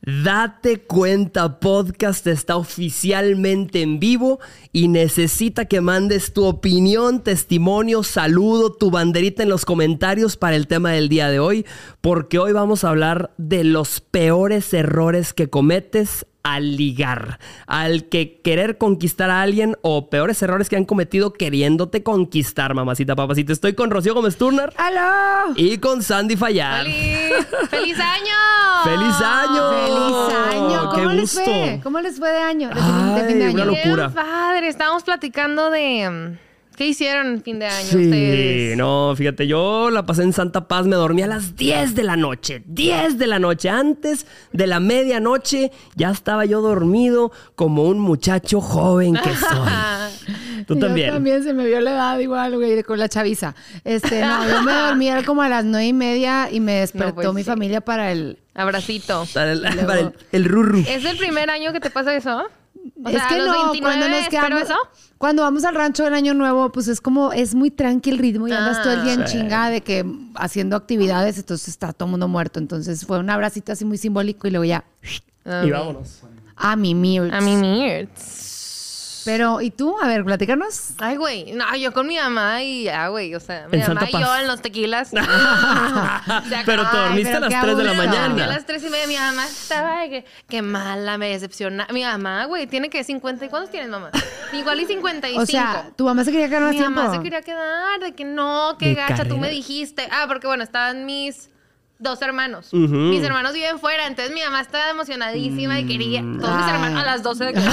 Date cuenta, podcast está oficialmente en vivo y necesita que mandes tu opinión, testimonio, saludo, tu banderita en los comentarios para el tema del día de hoy, porque hoy vamos a hablar de los peores errores que cometes al ligar, al que querer conquistar a alguien o peores errores que han cometido queriéndote conquistar, mamacita, papacito. Estoy con Rocío Gómez Turner. ¡Aló! Y con Sandy Fallar. ¡Feliz! ¡Feliz año! ¡Feliz año! ¡Feliz año! ¡Qué ¿Cómo les gusto! fue? ¿Cómo les fue de año? De fin, de fin de Ay, año. una locura. ¡Qué padre! Estábamos platicando de... ¿Qué hicieron en fin de año Sí, ustedes? no, fíjate, yo la pasé en Santa Paz, me dormí a las 10 de la noche, 10 de la noche, antes de la medianoche, ya estaba yo dormido como un muchacho joven que soy. Tú Yo también. también se me vio la edad igual, güey, con la chaviza. Este, no, yo me dormí era como a las nueve y media y me despertó pues mi sí. familia para el... Abracito. Para el, Luego- para el- el rurru. ¿Es el primer año que te pasa eso? O es sea, que a los no, 29 cuando nos quedamos... eso. Cuando vamos al rancho del año nuevo, pues es como, es muy tranqui el ritmo y andas Ah. todo el día en Sí. chinga de que haciendo actividades, entonces está todo el mundo muerto. Entonces fue un abracito así muy simbólico y luego ya A Y mí. vámonos. a mi mirts. A mí Mirts. Pero, ¿y tú? A ver, platícanos. Ay, güey. No, yo con mi mamá y ya, güey. O sea, mi En mamá Santa y Paz. yo en los tequilas. Pero te acabó. dormiste a pero las qué 3 de la. Me dormí a mañana. las tres y media. Mi mamá estaba de que, que mala, me decepciona. Mi mamá, güey, tiene que 50. ¿Y cuántos tienes, mamá? Igual y 55. O sea, tu mamá se quería quedar más mi tiempo. mamá se quería quedar, de que no, que De gacha, tú me carrera. dijiste. Ah, porque bueno, estaban mis dos hermanos. Mis hermanos viven fuera, entonces mi mamá estaba emocionadísima y quería. Todos mis Ay. hermanos a las 12 de que.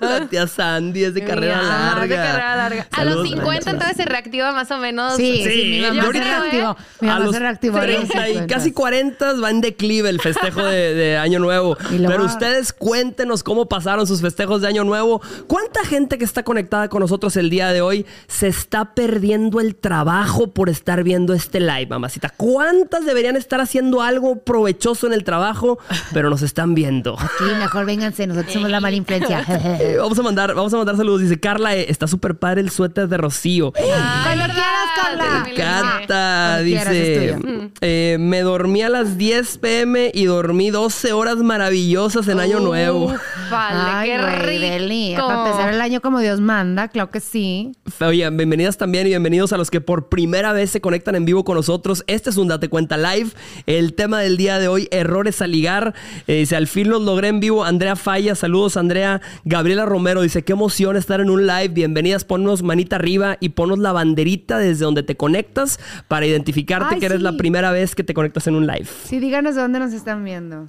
La tía Sandy es de Mi carrera larga. de carrera larga. A los Saludos, 50 Nacha. entonces se reactiva más o menos. Sí, sí, Sí, mi mamá se ahorita- reactivó. Mi a mamá los se reactivó. a los 30 y 50. casi 40 va en declive el festejo de, de Año Nuevo. Pero ustedes cuéntenos cómo pasaron sus festejos de Año Nuevo. ¿Cuánta gente que está conectada con nosotros el día de hoy se está perdiendo el trabajo por estar viendo este live, mamacita? ¿Cuántas deberían estar haciendo algo provechoso en el trabajo, pero nos están viendo? Sí, mejor vénganse, nosotros somos la mala influencia. Eh, Vamos a mandar, vamos a mandar saludos. Dice Carla, eh, está súper padre el suéter de Rocío. Cuando quieras, Carla. Me encanta, dice. tuyo. eh, me dormí a las 10 pm y dormí 12 horas maravillosas en Año Nuevo. Vale, Ay, qué rico. Deli. Para empezar el año como Dios manda, claro que sí. Oye, bienvenidas también y bienvenidos a los que por primera vez se conectan en vivo con nosotros. Este es un Date Cuenta Live. El tema del día de hoy, errores a ligar. Eh, dice, al fin los logré en vivo. Andrea Falla, saludos Andrea. Gabriela Romero dice, qué emoción estar en un live. Bienvenidas, ponnos manita arriba y ponnos la banderita desde donde te conectas para identificarte Ay, que eres sí. la primera vez que te conectas en un live. Sí, díganos de dónde nos están viendo.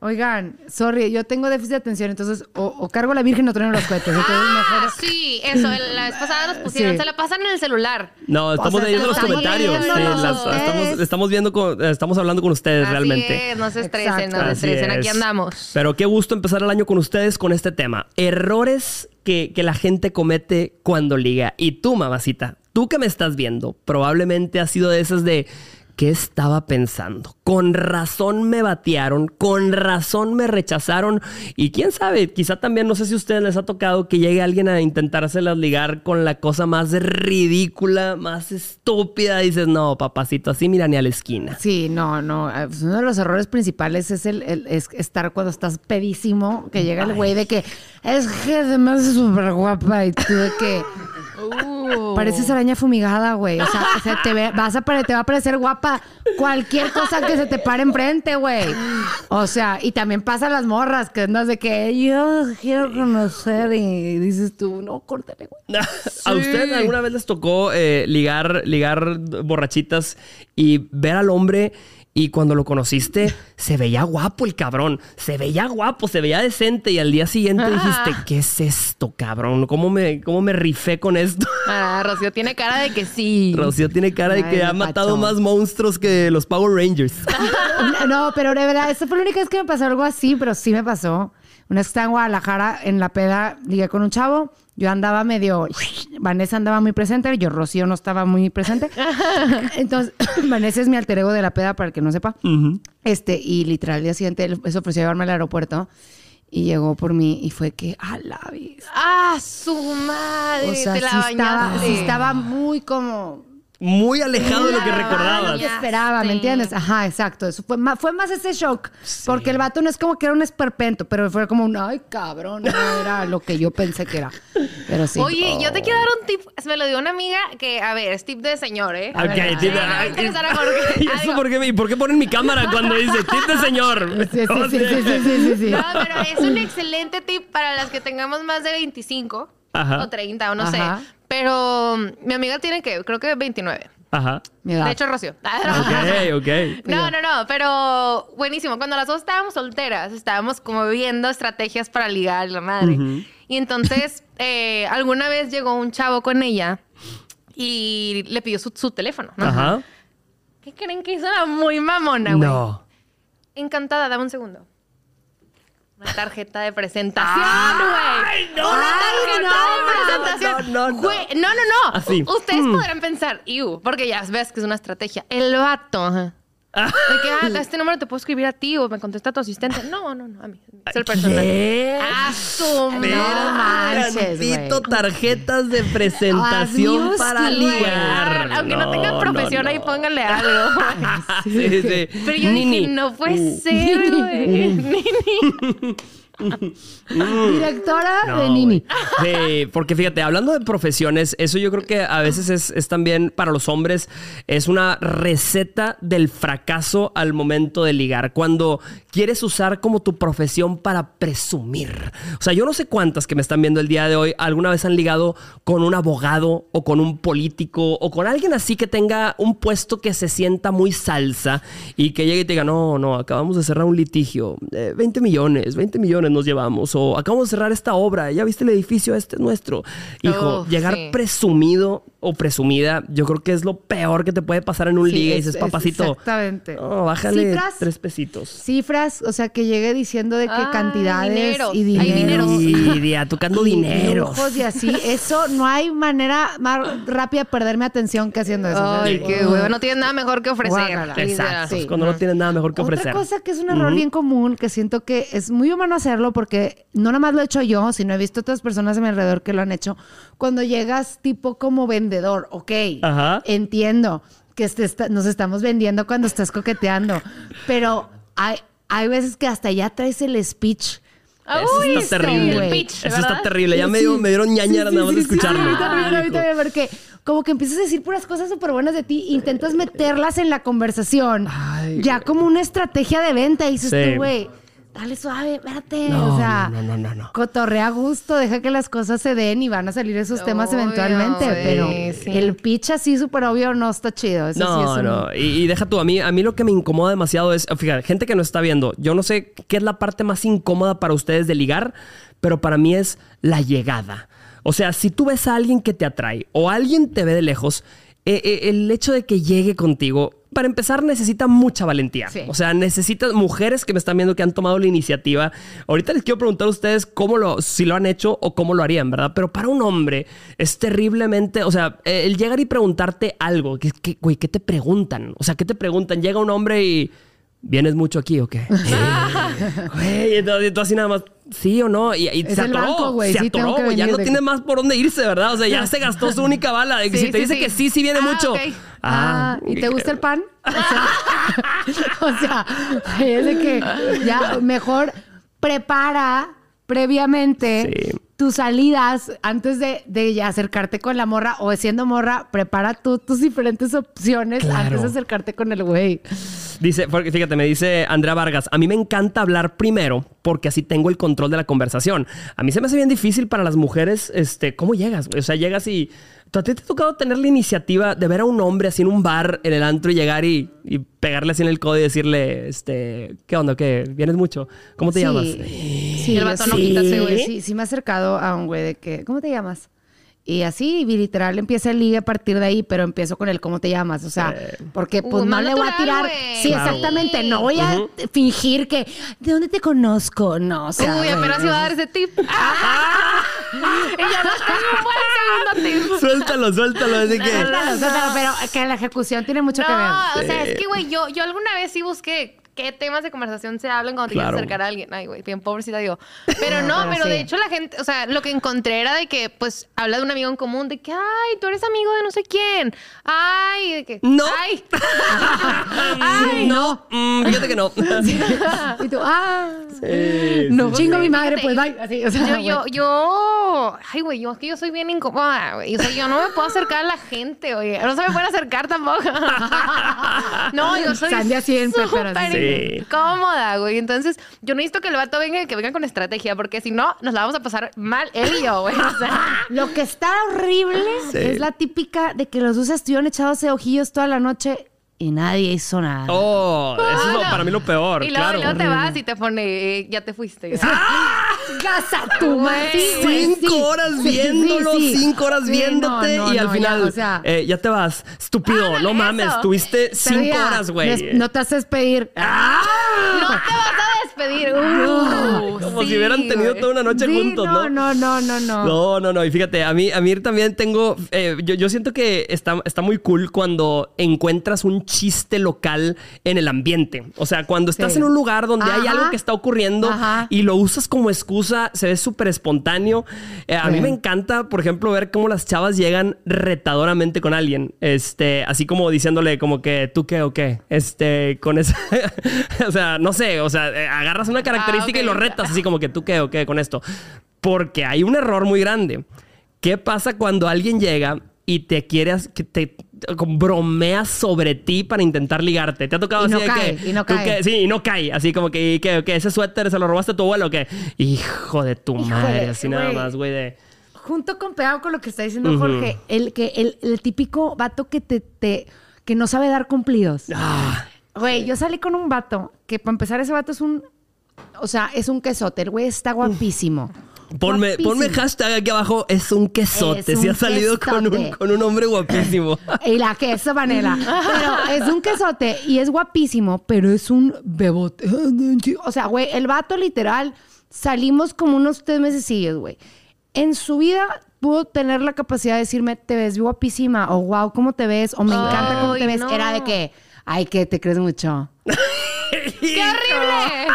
Oigan, sorry, yo tengo déficit de atención, entonces o, o cargo a la Virgen o trueno los cohetes. Entonces Ah, mejor... sí, eso. el- La vez pasada nos pusieron. Sí. Se la pasan en el celular. No, estamos sea, leyendo los comentarios. Sí, las- estamos, estamos viendo, con- estamos hablando con ustedes Así realmente. es, no se estresen, Exacto. no se Así estresen. Aquí es. andamos. Pero qué gusto empezar el año con ustedes con este tema. Errores que, que la gente comete cuando liga. Y tú, mamacita, tú que me estás viendo, probablemente has sido de esas de... ¿Qué estaba pensando? Con razón me batearon, con razón me rechazaron y quién sabe, quizá también, no sé si a ustedes les ha tocado que llegue alguien a intentárselas ligar con la cosa más ridícula, más estúpida. Dices, no, papacito, así mira ni a la esquina. Sí, no, no. eh, Uno de los errores principales es el, el- es estar cuando estás pedísimo, que llega el güey de que es que además es súper guapa y tú de que Uh. Pareces araña fumigada, güey. O sea, te, ve- vas a te va a parecer guapa cualquier cosa que se te pare enfrente, güey. O sea, y también pasa las morras que andas de que yo quiero conocer y dices tú, no, córtale, güey. ¿A ustedes alguna vez les tocó eh, ligar, ligar borrachitas y ver al hombre y cuando lo conociste se veía guapo el cabrón? Se veía guapo, se veía decente y al día siguiente dijiste, ¿qué es esto, cabrón? ¿Cómo me, cómo me rifé con esto? Ah, Rocío tiene cara de que sí. Rocío tiene cara de que ha matado más monstruos que los Power Rangers. No, pero de verdad, esta fue la única vez que me pasó algo así, pero sí me pasó. Una vez que estaba en Guadalajara, en la peda, ligué con un chavo. Yo andaba medio. Vanessa andaba muy presente, yo, Rocío, no estaba muy presente. Entonces, Vanessa es mi alter ego de la peda, para el que no sepa. Este, y literal, el día siguiente él se ofreció a llevarme al aeropuerto y llegó por mí y fue que, a la vez. Ah, su madre. O sea, te sí la estaba, bañaste. sí estaba muy como. Muy alejado de lo que recordabas. lo que esperaba, ¿me entiendes? Ajá, exacto. Eso fue más, fue más ese shock. Porque el vato no es como que era un esperpento, pero fue como un, ay, cabrón, no era lo que yo pensé que era. Pero sí. Oye, yo te quiero dar un tip. Me lo dio una amiga que, a ver, es tip de señor, ¿eh? Ok, ver. tip- Jorge. ¿Y eso por qué, ¿Y por qué ponen mi cámara cuando dice tip de señor? Sí, sí, sí, sí, sí, sí, sí, sí. No, pero es un excelente tip para las que tengamos más de 25 Ajá. o 30 o no Ajá. sé. Pero mm, mi amiga tiene que, creo que 29. Ajá. De hecho, Rocío. Ok, ok. No, no, no, pero buenísimo. Cuando las dos estábamos solteras, estábamos como viendo estrategias para ligar la madre. Y entonces, eh, alguna vez llegó un chavo con ella y le pidió su, su teléfono. ¿no? Ajá. ¿Qué creen que hizo la muy mamona, güey? No. Encantada, dame un segundo. Una tarjeta de presentación, güey. no! Una tarjeta no, de presentación. no, no, no. Güey, no, no, no. Así. Ustedes Mm. podrán pensar, iu, porque ya ves que es una estrategia. El vato, ajá. De que, ah, este número te puedo escribir a ti o me contesta tu asistente. No, no, no, a mí. Es el personaje. ¿Qué? A su No madre. manches, güey. Tantito tarjetas de presentación Adiós, para ligar. Aunque no, tengan profesión, ahí pónganle algo. Sí, sí. Pero yo Nini. dije, no puede ser, güey. Nini. Directora No, de Nini. Sí, porque fíjate, hablando de profesiones, eso yo creo que a veces es, es también para los hombres, es una receta del fracaso al momento de ligar. Cuando quieres usar como tu profesión para presumir. O sea, yo no sé cuántas que me están viendo el día de hoy alguna vez han ligado con un abogado o con un político o con alguien así que tenga un puesto que se sienta muy salsa y que llegue y te diga, no, no, acabamos de cerrar un litigio, eh, 20 millones, 20 millones nos llevamos, o acabamos de cerrar esta obra, ya viste el edificio, este es nuestro. Hijo, Oh, llegar sí. presumido o presumida, yo creo que es lo peor que te puede pasar en un Sí, liga y es- dices, es papacito, Exactamente. no, bájale Cifras, tres pesitos. cifras, o sea, que llegue diciendo de qué Ah, cantidades dineros. y Hay dinero. Y tocando dinero. y así. Eso, no hay manera más rápida de perder mi atención que haciendo eso. Ay, qué hueva. No tienes nada mejor que ofrecer. Guácala. Exacto, Sí. es cuando no tienes nada mejor que ofrecer. Otra cosa que es un error bien común, que siento que es muy humano hacerlo, porque no nada más lo he hecho yo, sino he visto otras personas a mi alrededor que lo han hecho. Cuando llegas tipo como vendedor, ok, Ajá. entiendo que este está- nos estamos vendiendo cuando estás coqueteando, pero hay, hay veces que hasta ya traes el speech. Ah, Eso uy, está terrible. pitch, Eso está terrible. Ya me, Sí. dio- me dieron ñañaras Sí, nada más de sí, escucharlo. sí, a mí también, a mí Hijo. también, porque como que empiezas a decir puras cosas súper buenas de ti, intentas meterlas en la conversación, Ay, ya como una estrategia de venta, y dices Sí. tú, güey, dale suave, espérate, No, o sea, no, no, no, no. cotorrea a gusto, deja que las cosas se den y van a salir esos temas Obvio, eventualmente, sí, pero sí. el pitch así súper obvio no está chido, eso sí No, es un- no. Y, y deja tú, a mí, a mí lo que me incomoda demasiado es, fíjate, gente que no está viendo, yo no sé qué es la parte más incómoda para ustedes de ligar, pero para mí es la llegada. O sea, si tú ves a alguien que te atrae o alguien te ve de lejos, eh, eh, el hecho de que llegue contigo, para empezar, necesita mucha valentía. Sí. O sea, necesitas mujeres que me están viendo que han tomado la iniciativa. Ahorita les quiero preguntar a ustedes cómo lo, si lo han hecho o cómo lo harían, ¿verdad? Pero para un hombre es terriblemente, o sea, eh, el llegar y preguntarte algo, que, que, güey, ¿qué te preguntan? O sea, ¿qué te preguntan? Llega un hombre y ¿vienes mucho aquí o qué? Güey, entonces tú así nada más, sí o no, y, se atoró, banco, güey, se sí, tengo atoró, que güey, ya venir no de tiene más por dónde irse, ¿verdad? O sea, ya se gastó su única bala. Sí, si te sí, dice sí. que sí, sí viene Ah, mucho. ok. Ah, ¿y te gusta el pan? O sea, o sea, es de que ya mejor prepara previamente Sí. tus salidas antes de, de ya acercarte con la morra o siendo morra, prepara tú tus diferentes opciones Claro. antes de acercarte con el güey. Dice, porque fíjate, me dice Andrea Vargas, a mí me encanta hablar primero porque así tengo el control de la conversación. A mí se me hace bien difícil para las mujeres, este, ¿cómo llegas? O sea, llegas y... ¿A ti te ha tocado tener la iniciativa de ver a un hombre así en un bar, en el antro, y llegar y, y pegarle así en el codo y decirle, este, ¿qué onda? ¿Qué? ¿Vienes mucho? ¿Cómo te Sí, llamas? Sí, El vato no quita ese güey. Sí, sí me he acercado a un güey de que, ¿cómo te llamas? Y así, literal, empieza el ligue a partir de ahí, pero empiezo con el ¿cómo te llamas? O sea, porque pues Uh, no le voy a tirar. Sí, Claro. exactamente. No voy a fingir que, ¿de dónde te conozco? No, o sea. Uy, apenas iba a dar ese tip. y ya no tengo un buen segundo tip. Suéltalo, suéltalo. Así que... Suéltalo, suéltalo, pero que la ejecución tiene mucho que ver. No, o sea, es que, güey, yo, yo alguna vez sí busqué qué temas de conversación se hablan cuando te Claro. quieres acercar a alguien. Ay, güey, bien pobrecita digo. Pero no, Pero pero sí. de hecho la gente, o sea, lo que encontré era de que, pues, habla de un amigo en común, de que, ay, tú eres amigo de no sé quién. Ay, de que, No. Ay. Ay, no, mm, fíjate que no. Y tú, ah, Sí, no, chingo mi madre, pues bye. Así, o sea, Yo, yo, yo, ay, güey, yo es que yo soy bien incómoda, güey. O sea, yo no me puedo acercar a la gente, oye. No se me pueden acercar tampoco. no, yo soy Sandia siempre, pero sí. incómoda, güey. Entonces, yo necesito que el vato venga y que venga con estrategia, porque si no, nos la vamos a pasar mal él y yo, güey. O sea, Lo que está horrible Sí. es la típica de que los dos estuvieron echados de ojillos toda la noche y nadie hizo nada. Oh, eso es lo- no. para mí lo peor, y luego, claro. y luego te vas y te pone, eh, ya te fuiste. ¡Gasa tu Güey. madre! Cinco sí. horas Sí, viéndolo, sí, sí. cinco horas viéndote no, no, y al no, final, ya, o sea, eh, ya te vas. Estúpido, no mames, eso. tuviste cinco horas, güey. No te haces pedir. ¡Ah! No te vas a despedir. Uh, Como sí, si hubieran tenido toda una noche Sí, juntos, ¿no? no, no, no, no, no. No, no, no. Y fíjate, a mí, a mí también tengo. eh, yo, yo siento que está, está muy cool cuando encuentras un chiste local en el ambiente. O sea, cuando estás Sí. en un lugar donde hay algo que está ocurriendo Ajá. y lo usas como excusa, se ve súper espontáneo. Eh, a mí me encanta, por ejemplo, ver cómo las chavas llegan retadoramente con alguien. Este, así como diciéndole, como que tú qué o qué. Este, con esa. o sea, no sé. O sea, eh, agarras una característica Ah, ok. y lo retas, así como que tú qué o qué con esto. Porque hay un error muy grande. ¿Qué pasa cuando alguien llega y te quieres, que te bromea sobre ti para intentar ligarte? ¿Te ha tocado Y así no de cae, que, y no cae. sí, y no cae. Así como que, ¿y qué, qué? ese suéter se lo robaste a tu abuelo o qué? Hijo de tu Híjole, madre, así nada más, güey, de... Junto con pegado con lo que está diciendo. Jorge, el, que, el, el típico vato que te, te- que no sabe dar cumplidos. Ah, Güey, yo salí con un vato que para empezar ese vato es un, o sea, es un quesote. El güey está guapísimo. Ponme, Guapísimo. ponme hashtag aquí abajo, es un quesote. Es si has salido con un, con un hombre guapísimo. Y la queso panela. Pero es un quesote y es guapísimo, pero es un bebote. O sea, güey, el vato literal, salimos como unos tres mesecillos, güey. En su vida pudo tener la capacidad de decirme, te ves guapísima, o wow, ¿cómo te ves? O me encanta cómo te ves. no. Era de que, ay, que te crees mucho. ¡Qué horrible!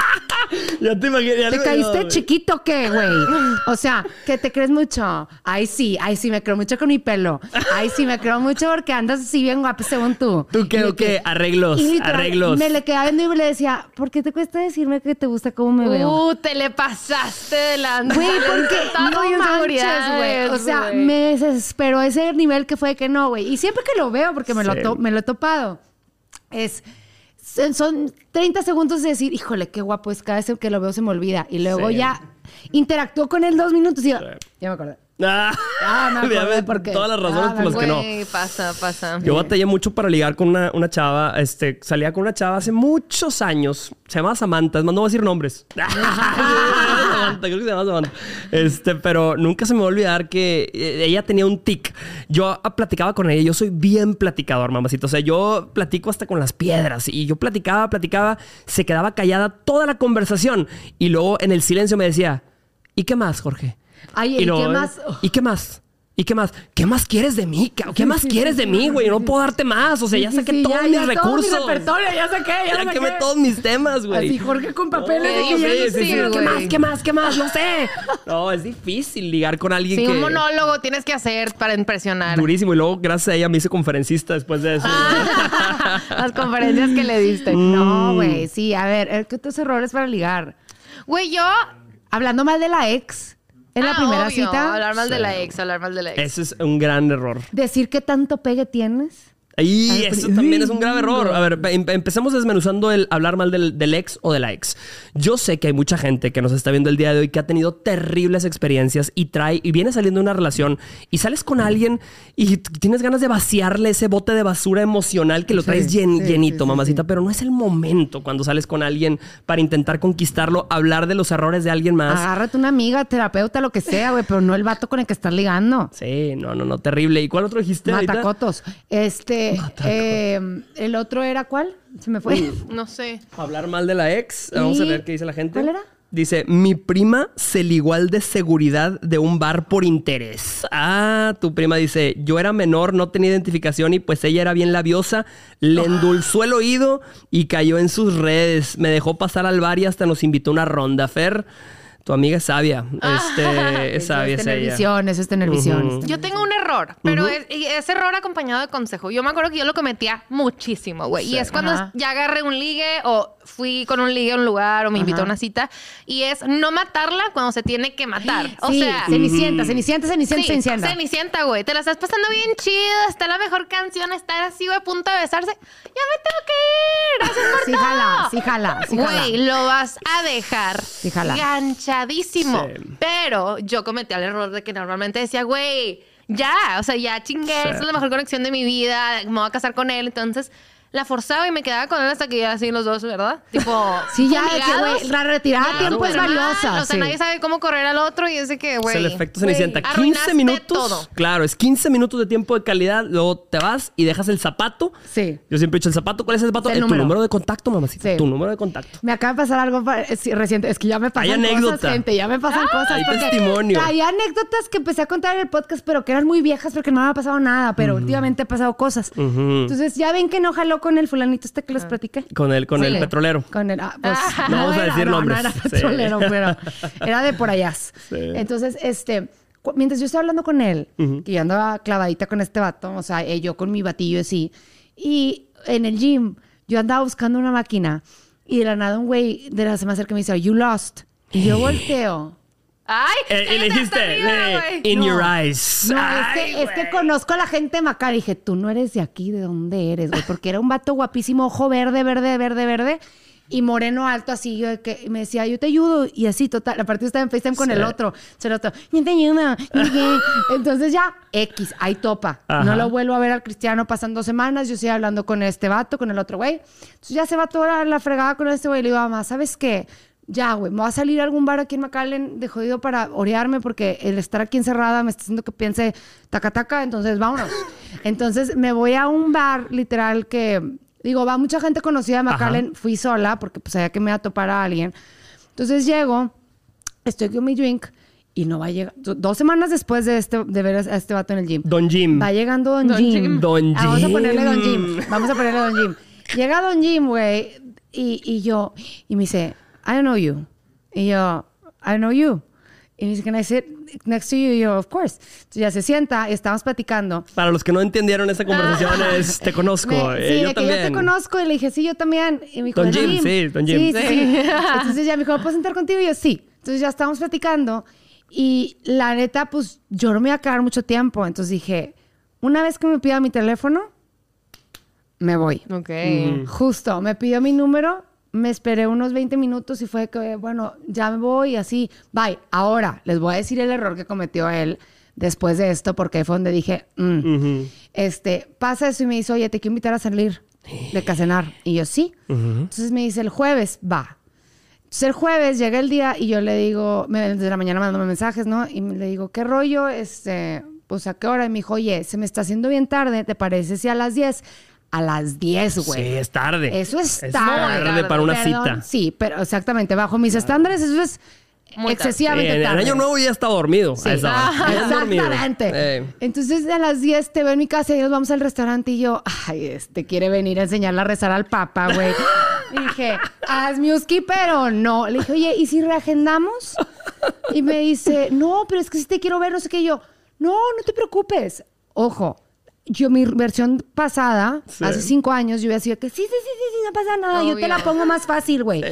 Ya te imaginé. ya ¿Te caíste chiquito qué, güey? O sea, que te crees mucho. Ay, sí, ay, sí, me creo mucho con mi pelo. Ay, sí, me creo mucho porque andas así bien guapo según tú. ¿Tú qué o de qué? Arreglos, y literal, arreglos. Me le quedaba viendo y le decía, ¿por qué te cuesta decirme que te gusta cómo me veo? Uh, te le pasaste delante. Güey, porque no manches, güey. O sea, güey. me desesperó ese nivel que fue que no, güey. Y siempre que lo veo, porque me, lo, Sí. me lo he topado, es... Son son 30 segundos de decir, híjole, qué guapo es. Cada vez que lo veo se me olvida. Y luego Sí. ya interactúo con él dos minutos y yo, ya me acordé. Ah, Ah, me acordé ya ves por qué. todas las razones Ah, por las que no. Pasa, pasa. Yo batallé mucho para ligar con una, una chava. Este, salía con una chava hace muchos años. Se llama Samantha. Es más, no voy a decir nombres. Samantha, creo que se llama Samantha. Este, pero nunca se me va a olvidar que eh, ella tenía un tic. Yo ah, platicaba con ella. Yo soy bien platicador, mamacito. O sea, yo platico hasta con las piedras. Y yo platicaba, platicaba. Se quedaba callada toda la conversación. Y luego en el silencio me decía, ¿y qué más, Jorge? Ay, ¿y qué más? ¿Y qué más? ¿Y qué más? ¿Qué más quieres de mí? ¿Qué, qué más quieres de mí, güey? No puedo darte más. O sea, ya Sí, saqué sí, todos ya, mis ya, recursos. Todo mi repertorio, ya saqué, ya, Ya saqué. quemé todos mis temas, güey. Así Jorge con papeles de No, que ya sí, no sí, sé. sí, ¿Qué más? ¿Qué más? ¿Qué más? No sé. No, es difícil ligar con alguien Sí, que... un monólogo tienes que hacer para impresionar. Durísimo. Y luego, gracias a ella, me hice conferencista después de eso. Las conferencias que le diste. Mm. No, güey, sí, a ver, eh, ¿qué otros errores para ligar? Güey, yo. Hablando mal de la ex en la Ah, primera obvio, cita, Hablar mal de la ex, hablar mal de la ex. Ese es un gran error. decir qué tanto pegue tienes. Y Ay, eso también es un grave error. A ver, em- empecemos desmenuzando el hablar mal del, del ex o de la ex. Yo sé que hay mucha gente que nos está viendo el día de hoy que ha tenido terribles experiencias y trae y viene saliendo de una relación y sales con alguien y tienes ganas de vaciarle ese bote de basura emocional que lo Sí, traes llen- sí, llenito, sí, mamacita, pero no es el momento cuando sales con alguien para intentar conquistarlo, hablar de los errores de alguien más. Agárrate una amiga, terapeuta, lo que sea, güey, pero no el vato con el que estás ligando. Sí, no, no, no, terrible. ¿Y cuál otro dijiste ahorita? Matacotos. Este, eh, el otro era cuál? Se me fue. No sé. Hablar mal de la ex. Vamos a ver qué dice la gente. ¿Cuál era? Dice, mi prima se ligó al de seguridad de un bar por interés. Ah, tu prima dice, yo era menor, no tenía identificación y pues ella era bien labiosa, le endulzó el oído y cayó en sus redes. Me dejó pasar al bar y hasta nos invitó a una ronda. Fer, tu amiga es sabia. Este, es sabia, es tener ella. visión, eso es tener Yo tengo un error, pero es, y es error acompañado de consejo. Yo me acuerdo que yo lo cometía muchísimo, güey. Y es cuando Ajá. ya agarré un ligue o fui con un ligue a un lugar o me invitó a una cita. Y es no matarla cuando se tiene que matar. O sí, sea... Cenicienta, Cenicienta, Cenicienta, Sí, Cenicienta. Cenicienta, güey. Te la estás pasando bien chido. Está la mejor canción. Está así, güey, a punto de besarse. Ya me tengo que ir. Gracias por Sí, todo. jala, sí, jala, sí, jala. Güey, lo vas a dejar Sí, jala. Sí. Pero yo cometí el error de que normalmente decía, güey, ya, o sea, ya chingué, Sí. esa es la mejor conexión de mi vida, me voy a casar con él. Entonces la forzaba y me quedaba con él hasta que ya así los dos, ¿verdad? Tipo, Sí, ya, güey, la retirada a tiempo es valiosa. O sea, sí. nadie sabe cómo correr al otro y es de que, Es güey. el efecto Cenicienta. 15 arruinaste minutos. todo. Claro, es 15 minutos de tiempo de calidad. Luego te vas y dejas el zapato. Sí. Yo siempre he dicho el zapato. ¿Cuál es el zapato? El Eh, tu número. de contacto, mamacita. Sí. Tu número de contacto. Me acaba de pasar algo eh, reciente. Es que ya me pasan Hay cosas, anécdota. gente. Ya me pasan cosas. Hay testimonio. Hay anécdotas que empecé a contar en el podcast, pero que eran muy viejas porque no me ha pasado nada. Pero últimamente ha pasado cosas. Entonces, ya ven que no jaló con el fulanito este que les platiqué. Con el, con Sí. el petrolero. Con el, ah, pues, No vamos a era, decir no, nombres. No era Sí. petrolero, pero era de por allá. Entonces, este, mientras yo estaba hablando con él, que yo andaba clavadita con este vato, o sea, eh, yo con mi batillo así, y en el gym, yo andaba buscando una máquina, y de la nada un güey de la se me acerca y me dice, you lost. Y yo volteo. Ay, Eh, y le cállate dijiste, hasta arriba, eh, in No. your eyes. No, Ay, es, que, es que conozco a la gente de Macar. Y dije, tú no eres de aquí, ¿de dónde eres, güey? Porque era un vato guapísimo, ojo verde, verde, verde, verde. Y moreno alto así, yo de que y me decía, yo te ayudo. Y así, total. Aparte estaba en FaceTime con Sí. el otro. Se el otro, yo te ayudo. yo qué". Entonces ya, X, ahí topa. Ajá. No lo vuelvo a ver al cristiano. Pasan dos semanas, yo sigo hablando con este vato, con el otro güey. Entonces ya se va toda la fregada con este güey. Le digo, mamá, ¿sabes qué? Ya, güey, me voy a salir a algún bar aquí en McAllen de jodido para orearme porque el estar aquí encerrada me está haciendo que piense taca taca, entonces vámonos. Entonces me voy a un bar literal que, digo, va mucha gente conocida de McAllen, fui sola porque pues sabía que me iba a topar a alguien. Entonces llego, estoy con mi drink y no va a llegar. do- Dos semanas después de, este, de ver a este vato en el gym. Don Jim. Va llegando Don, Don Jim. Jim. Don Ah, vamos a ponerle Don Jim. Jim. Vamos a ponerle Don Jim. Llega Don Jim, güey, y, y yo, y me dice, I don't know you. Y yo, I don't know you. Y me dice, can I sit next to you? Y yo, of course. Entonces ya se sienta y estamos platicando. Para los que no entendieron esa conversación es, te conozco. Me- eh, sí, yo de que también. yo te conozco. Y le dije, sí, yo también. Y me dijo, Don "¿Es Jim, sí, Don Jim. Sí, sí, sí. Entonces ya me dijo, ¿puedo sentar contigo? Y yo, sí. Entonces ya estábamos platicando. Y la neta, pues yo no me iba a quedar mucho tiempo. Entonces dije, una vez que me pida mi teléfono, me voy. Ok. Justo, me pidió mi número, me esperé unos 20 minutos y fue que, bueno, ya me voy así, bye. Ahora, les voy a decir el error que cometió él después de esto, porque fue donde dije, mm. Este, pasa eso y me dice, oye, te quiero invitar a salir de cacenar. Y yo, sí. Entonces me dice, el jueves, va. Entonces el jueves llega el día y yo le digo, me- desde la mañana mandando mensajes, ¿no? Y le digo, ¿qué rollo? Este, pues a qué hora? Y me dijo, oye, se me está haciendo bien tarde, ¿te parece si a las 10? A las 10, güey. Sí, es tarde. Eso es Es tarde. tarde para una Perdón, cita. Sí, pero exactamente, bajo mis estándares, eso es Muy tarde. excesivamente Sí, en el tarde. año nuevo ya está dormido. Sí. a esa hora. Ajá, Bien dormido. Exactamente. Eh. Entonces a las 10 te veo en mi casa y nos vamos al restaurante y yo, ay, este quiere venir a enseñarle a rezar al Papa, güey. Dije, haz miuski, pero no. Le dije, oye, ¿y si reagendamos? Y me dice, no, pero es que si te quiero ver, no sé qué. Y yo, no, no te preocupes. Ojo, yo mi versión pasada, Sí. hace cinco años, yo hubiera sido que sí, sí, sí, sí, sí, no pasa nada, yo te la pongo más fácil, güey.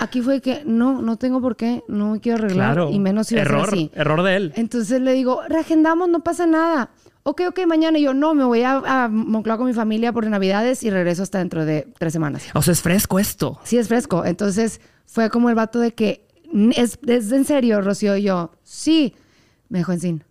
Aquí fue que no, no tengo por qué, no me quiero arreglar Claro. y menos si error, así. error de él. Entonces le digo, reagendamos, no pasa nada. Ok, ok, mañana. Y yo, no, me voy a, a Moncloa con mi familia por Navidades y regreso hasta dentro de tres semanas. O sea, es fresco esto. Sí, es fresco. Entonces fue como el vato de que, ¿es, es en serio, Rocío? Y yo, sí. Me dejó en sin.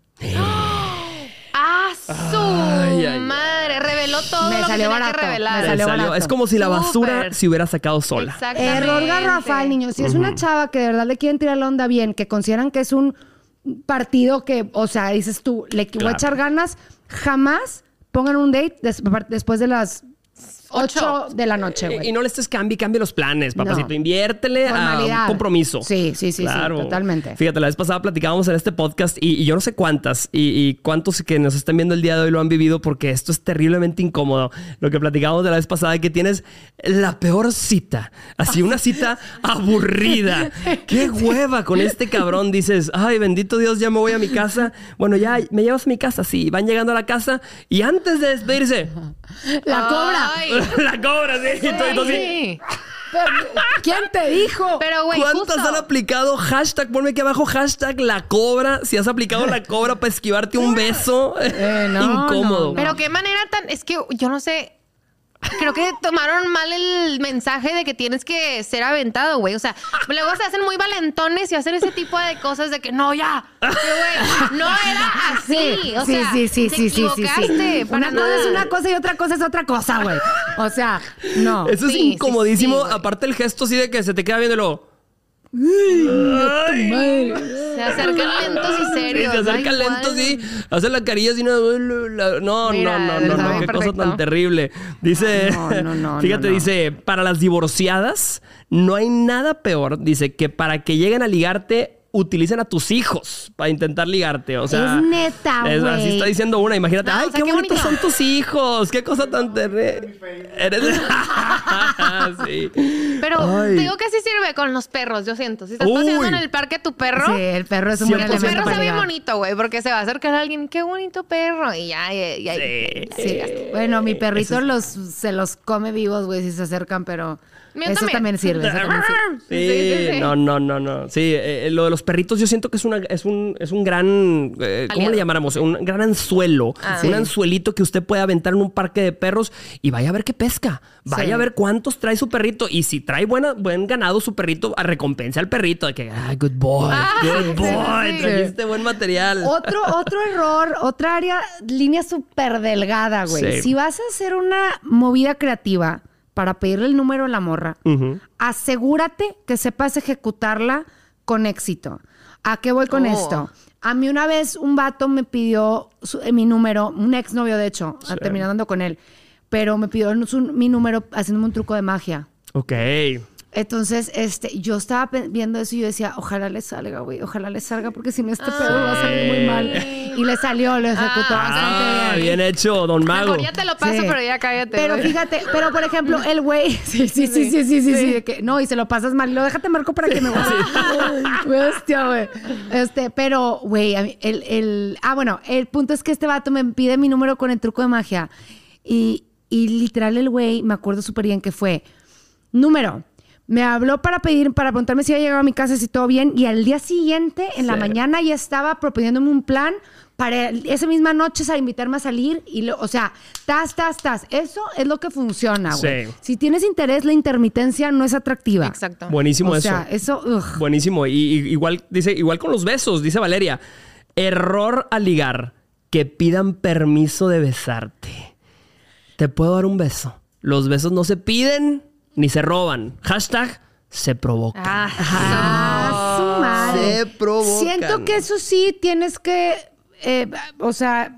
¡Ah, su Ay, ay, madre! Reveló todo Me lo que salió tenía barato, que revelar. me salió salió- barato. Es como si la basura se hubiera sacado sola. Error garrafal, niños. Si es una chava que de verdad le quieren tirar la onda bien, que consideran que es un partido que, o sea, dices tú, le voy Claro. a echar ganas, jamás pongan un date des- después de las 8 de la noche, Y, güey. y no le estés cambie, cambie los planes, papacito. No. Inviértele a un Formalidad. compromiso. Sí, sí, sí, sí, totalmente. Fíjate, la vez pasada platicábamos en este podcast y, y yo no sé cuántas y, y cuántos que nos están viendo el día de hoy lo han vivido porque esto es terriblemente incómodo. Lo que platicábamos de la vez pasada que tienes la peor cita. Así, una cita aburrida. Qué hueva con este cabrón. Dices, ay, bendito Dios, ya me voy a mi casa. Bueno, ya me llevas a mi casa. Sí, van llegando a la casa y antes de despedirse, La cobra. Ay, la cobra, sí. Y tú- y tú así, sí. ¿Quién te dijo? Pero, güey, ¿Cuántas justo. han aplicado? Hashtag, ponme aquí abajo, hashtag la cobra. Si has aplicado la cobra para esquivarte un beso. Eh, no, Incómodo. no, no. Pero qué manera tan. Es que yo no sé. Creo que tomaron mal el mensaje de que tienes que ser aventado, güey. O sea, luego se hacen muy valentones y hacen ese tipo de cosas de que no, ya. Pero, güey, no era así. O sí, sea, sí, sí, te sí, sí, sí, sí. Una cosa es una cosa y otra cosa es otra cosa, güey. O sea, no. Eso es Sí, incomodísimo. Aparte el gesto así de que se te queda Se acercan lentos y Sí, serios. se acerca Ay, lento, guau. sí. Hace la carilla así. No, no, Mira, no, no, no, no. Qué cosa tan terrible. Dice. No, no, no, Fíjate, no, no. dice: para las divorciadas, no hay nada peor. Dice que para que lleguen a ligarte. Utilicen a tus hijos para intentar ligarte. O sea, Es neta, es- Así está diciendo una. Imagínate, No, ay, o sea, qué, qué bonitos bonito. son tus hijos. Qué cosa tan terrible. Eres. sí. Pero Ay. te digo que sí sirve con los perros, yo siento. Si estás Uy. paseando en el parque tu perro, Sí, el perro es un buen 100%. tu elemento perro para está bien bonito, güey, porque se va a acercar a alguien, qué bonito perro. Y ya, ya, ya. Sí. Sí. Bueno, mi perrito los, se los come vivos, güey, si se acercan, pero Mío eso también. también sirve. Eso también sirve. Sí, Sí, sí, sí. no, no, no, no. Sí, eh, lo de los perritos yo siento que es, una, es, un, es un gran, eh, ¿cómo le llamáramos? Un gran anzuelo. Ah. Un Sí. anzuelito que usted puede aventar en un parque de perros y vaya a ver qué pesca. Vaya Sí. a ver cuántos trae su perrito. Y si trae buena, buen ganado su perrito, a recompensa al perrito. De que, ah, good boy, Ah, good sí, boy, sí. trajiste buen material. Otro, otro error, otra área, línea súper delgada, güey. Sí. Si vas a hacer una movida creativa para pedirle el número a la morra, asegúrate que sepas ejecutarla con éxito. ¿A qué voy con Oh. esto? A mí una vez un vato me pidió su- eh, mi número, un exnovio de hecho, terminando ando con él, pero me pidió su- mi número haciéndome un truco de magia. Ok. Entonces, este, yo estaba viendo eso y yo decía, ojalá le salga, güey, ojalá le salga, porque si no este pedo va a salir muy mal. Y le salió, lo ejecutó bastante Ah, bien. bien hecho, don Mago. Mejor ya te lo paso, Sí. pero ya cállate. Pero güey. fíjate, pero por ejemplo, el güey, sí, sí, sí, sí, sí, sí, sí, de que, no, y se lo pasas mal, y lo déjate marco para que me guste. Güey, hostia, güey. Este, pero, güey, el, el, ah, bueno, el punto es que este vato me pide mi número con el truco de magia. Y, y literal el güey, me acuerdo súper bien que fue, número, me habló para pedir, para preguntarme si había llegado a mi casa, si todo bien, y al día siguiente, en la mañana, ya estaba proponiéndome un plan para esa misma noche a invitarme a salir y lo- o sea, tas, tas, tas. Eso es lo que funciona, güey. Sí. Si tienes interés, la intermitencia no es atractiva. Exacto. Buenísimo o eso. sea, eso, ugh. Buenísimo. Y, y igual, dice, igual con los besos, dice Valeria. Error al ligar. Que pidan permiso de besarte. Te puedo dar un beso. Los besos no se piden ni se roban. Hashtag se provoca. Ah, Ah, su madre. Se provocan. Siento que eso sí tienes que, eh, o sea,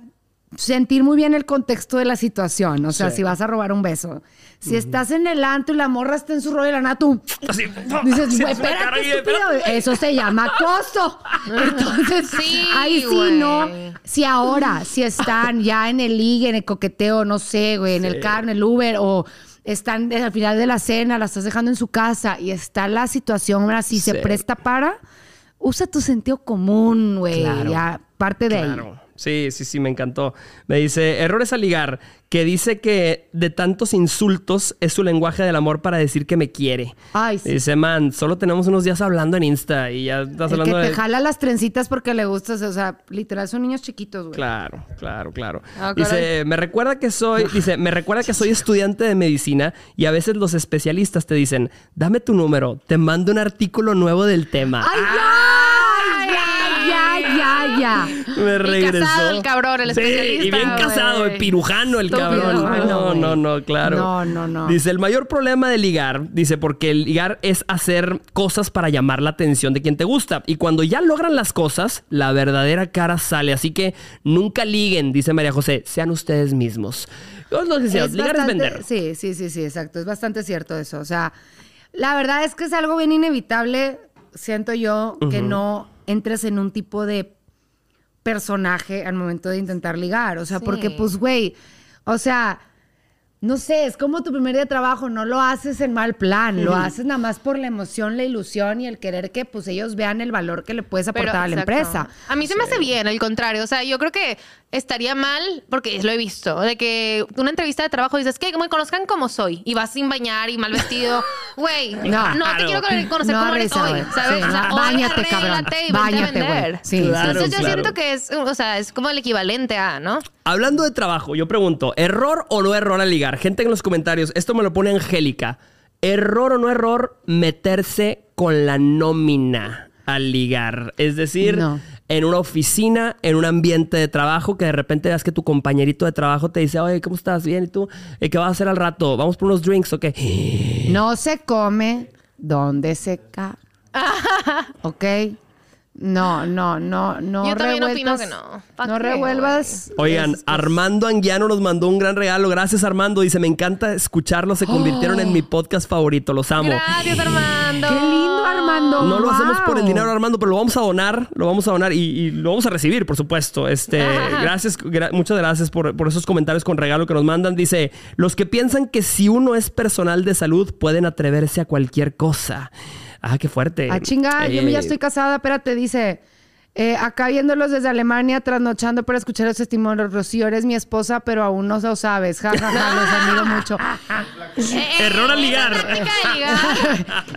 sentir muy bien el contexto de la situación. O sea, Sí. si vas a robar un beso. Si estás en el antro y la morra está en su rollo y la nada tú Así. dices, güey, espérate, estúpido. Eso se llama acoso. Entonces, Sí, ahí sí, no. Si ahora, si están ya en el ligue, en el coqueteo, no sé, güey, en el carro, en el Uber, o están al final de la cena, la estás dejando en su casa y está la situación, ahora sí se presta para, usa tu sentido común, güey. Claro. Ya, parte de ahí. Sí, sí, sí, me encantó. Me dice, errores al ligar, que dice que de tantos insultos es su lenguaje del amor para decir que me quiere. Ay, sí. Dice, man, solo tenemos unos días hablando en Insta y ya estás El que hablando te de... jala las trencitas porque le gustas, o sea, literal son niños chiquitos, güey. Claro, claro, claro. Ah, dice, me recuerda que soy, dice, me recuerda que soy estudiante de medicina y a veces los especialistas te dicen, dame tu número, te mando un artículo nuevo del tema. ¡Ay! ¡Ya, ya, ya, ya! Me regresó. casado el cabrón, el Sí, especialista, y bien casado, eh, pirujano el Estúpido. cabrón. Ay, no, No, no, no, claro. No, no, no. Dice, el mayor problema de ligar, dice, porque el ligar es hacer cosas para llamar la atención de quien te gusta. Y cuando ya logran las cosas, la verdadera cara sale. Así que nunca liguen, dice María José, sean ustedes mismos. Ligar es vender. Sí, sí, sí, sí, exacto. Es bastante cierto eso. O sea, la verdad es que es algo bien inevitable, siento yo, que no entres en un tipo de personaje al momento de intentar ligar. O sea, Sí. porque, pues, güey, o sea, no sé, es como tu primer día de trabajo, no lo haces en mal plan, lo haces nada más por la emoción, la ilusión y el querer que, pues, ellos vean el valor que le puedes Pero, aportar a la exacto. empresa. A mí se me hace bien, al contrario. O sea, yo creo que estaría mal, porque lo he visto, de que una entrevista de trabajo dices que me conozcan como soy y vas sin bañar y mal vestido. Güey, no, No. te quiero conocer No, como eres hoy, güey. ¿sabes? Sí, O sea, no. hoy Báñate, cabrón. y Báñate, güey. vender. Sí, Claro, Entonces yo claro. siento que es, o sea, es como el equivalente a, ¿no? Hablando de trabajo, yo pregunto, ¿error o no error al ligar? Gente en los comentarios, esto me lo pone Angélica. ¿Error o no error meterse con la nómina al ligar? Es decir, No. En una oficina, en un ambiente de trabajo, que de repente veas que tu compañerito de trabajo te dice, oye, ¿cómo estás? Bien, ¿y tú? Eh, ¿Qué vas a hacer al rato? ¿Vamos por unos drinks o qué? No se come donde se cae. ¿Ok? No, no, no, no Yo también revuelvas. opino que no. ¿Pa No revuelvas. Oigan, cosas. Armando Anguiano nos mandó un gran regalo. Gracias, Armando. Dice, me encanta escucharlos. Se convirtieron en mi podcast favorito. Los amo. Gracias, Armando. Qué lindo, Armando. No lo hacemos por el dinero, Armando, pero lo vamos a donar, lo vamos a donar y, y lo vamos a recibir, por supuesto. Este, gracias, gra- muchas gracias por, por esos comentarios con regalo que nos mandan. Dice, los que piensan que si uno es personal de salud pueden atreverse a cualquier cosa. Ah, qué fuerte. Ah, chinga, yo Eh, ya estoy casada, espérate, dice. eh, acá viéndolos desde Alemania, trasnochando para escuchar los testimonios. Rocío, eres mi esposa, pero aún no lo sabes. Ja, ja, ja, los admiro mucho. Eh, Error al ligar. táctica de ligar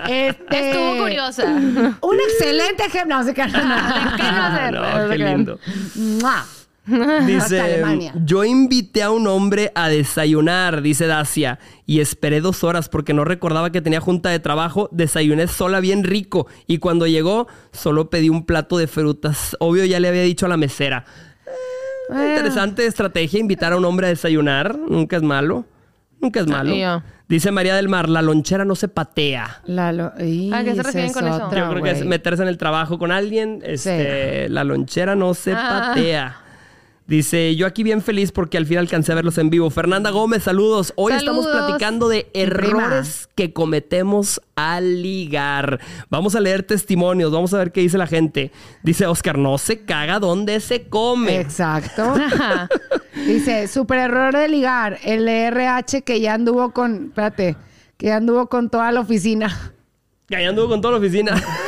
Este, estuvo curiosa. Un excelente ejemplo. No sé qué. No, no, ¿Qué no hacer? no, no qué lindo. Dice, yo invité a un hombre a desayunar, dice Dacia, y esperé dos horas porque no recordaba que tenía junta de trabajo. Desayuné sola bien rico y cuando llegó solo pedí un plato de frutas. Obvio ya le había dicho a la mesera. Bueno. Interesante estrategia invitar a un hombre a desayunar. Nunca es malo. Nunca es malo. yo. Dice María del Mar, la lonchera no se patea. ¿A qué se refieren es con eso? otra, Yo creo que es meterse en el trabajo con alguien. Este, La lonchera no se Ah. patea. Dice, yo aquí bien feliz porque al fin alcancé a verlos en vivo. Fernanda Gómez, saludos. Hoy estamos platicando de prima. errores que cometemos al ligar. Vamos a leer testimonios, vamos a ver qué dice la gente. Dice Oscar, no se caga donde se come. Exacto. Dice, super error de ligar. El RH que ya anduvo con. Espérate. Que ya anduvo con toda la oficina. Que ahí anduvo con toda la oficina.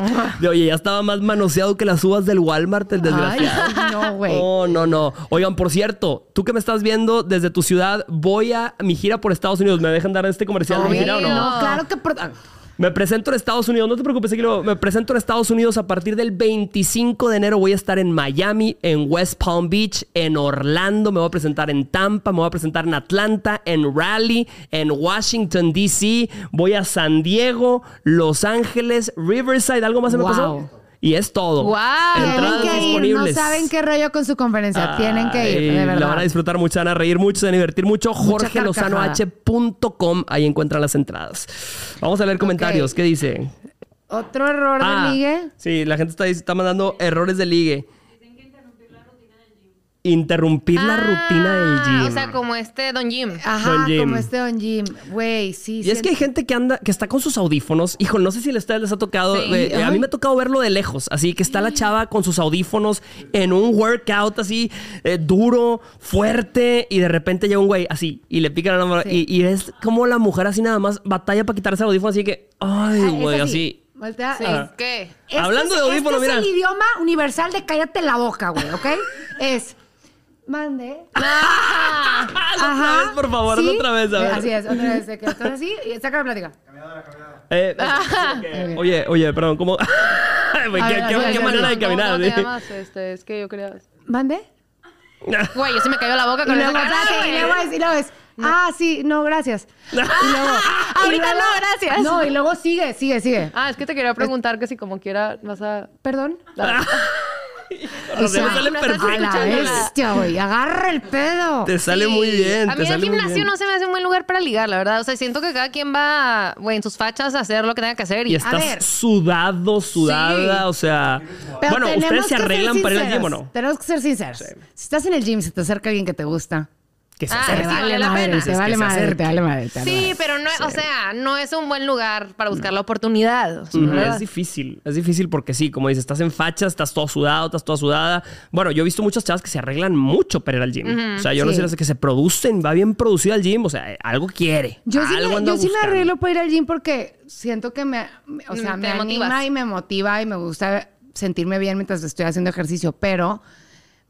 De, Oye, ya estaba más manoseado que las uvas del Walmart, el desgraciado. Ay, no, güey. No, no, no. Oigan, por cierto, tú que me estás viendo desde tu ciudad, voy a mi gira por Estados Unidos. ¿Me dejan dar este comercial de mi gira o no? no, claro que. por- Me presento en Estados Unidos, no te preocupes, aquí lo- me presento en Estados Unidos a partir del 25 de enero. Voy a estar en Miami, en West Palm Beach, en Orlando, me voy a presentar en Tampa, me voy a presentar en Atlanta, en Raleigh, en Washington, D.C., voy a San Diego, Los Ángeles, Riverside, ¿algo más se me pasó? Y es todo. Wow. Entradas Tienen que ir. No saben qué rollo con su conferencia. Tienen que ir, de La van a verdad. disfrutar mucho, van a reír mucho, se van a divertir mucho. Jorgelozanoh.com, ahí encuentran las entradas. Vamos a leer comentarios. ¿Qué dice? Otro error Ah, de ligue. Sí, la gente está, está mandando errores de ligue. Interrumpir la rutina del Ah, gym. O sea, como este Don Jim. Ajá, Don Jim. como este Don Jim. Güey, sí. y es que hay gente que anda, que está con sus audífonos. Hijo, no sé si a ustedes les ha tocado. Sí. eh, a mí me ha tocado verlo de lejos. Así que está la chava con sus audífonos en un workout así, eh, duro, fuerte. Y de repente llega un güey así y le pican la mano. Sí. Y, y es como la mujer así nada más batalla para quitarse el audífono. Así que, ay, Ah, güey, así. Voltea. Sí. ¿Qué? Este Hablando es- de audífono, este mira. es el idioma universal de cállate la boca, güey, ¿ok? es. Mande. Hazlo otra vez, por favor, otra vez. A Eh, ver. Así es, otra vez. de que estás así y saca la plática. Eh, Oye, oye, perdón, ¿cómo? ¿Qué, ver, qué- qué manera de no, caminar. ¿Cómo te sí. llamas? Este, es que yo quería... ¿Mande? Güey, yo me cayó la boca Y luego, esa cara, espérate, y luego es, y luego es, ah, sí, no, gracias. Y luego, y Ahorita luego- no, gracias. No, y luego sigue, sigue, sigue. Ah, es que te quería preguntar que si como quiera vas a... Perdón. O sea, me sale no estás perfecto. A la escuchándola. bestia, güey. Agarra el pedo. Te sale Sí. muy bien. A mí el gimnasio no se me hace un buen lugar para ligar, la verdad. O sea, siento que cada quien va, güey, en sus fachas a hacer lo que tenga que hacer. Y, Y A estás ver. sudado, sudada, Sí. o sea... Pero bueno, ¿ustedes se arreglan para ir al gym o no? Tenemos que ser sinceros. Si estás en el gym, se te acerca alguien que te gusta. Que se Ah, Te acerque. sí, vale la madre, pena. te vale madre, te vale madre. te vale Sí, madre. pero no, o sea, no es un buen lugar para buscar la oportunidad. o sea. Es difícil, es difícil porque sí, como dices, estás en facha, estás todo sudado, estás toda sudada. Bueno, yo he visto muchas chavas que se arreglan mucho para ir al gym. O sea, yo no Sí. sé las que se producen, va bien producida al gym, o sea, algo quiere. Yo sí, algo me, yo sí me arreglo para ir al gym porque siento que me, me- o sea, Mm, me te anima y me motiva y me gusta sentirme bien mientras estoy haciendo ejercicio, pero,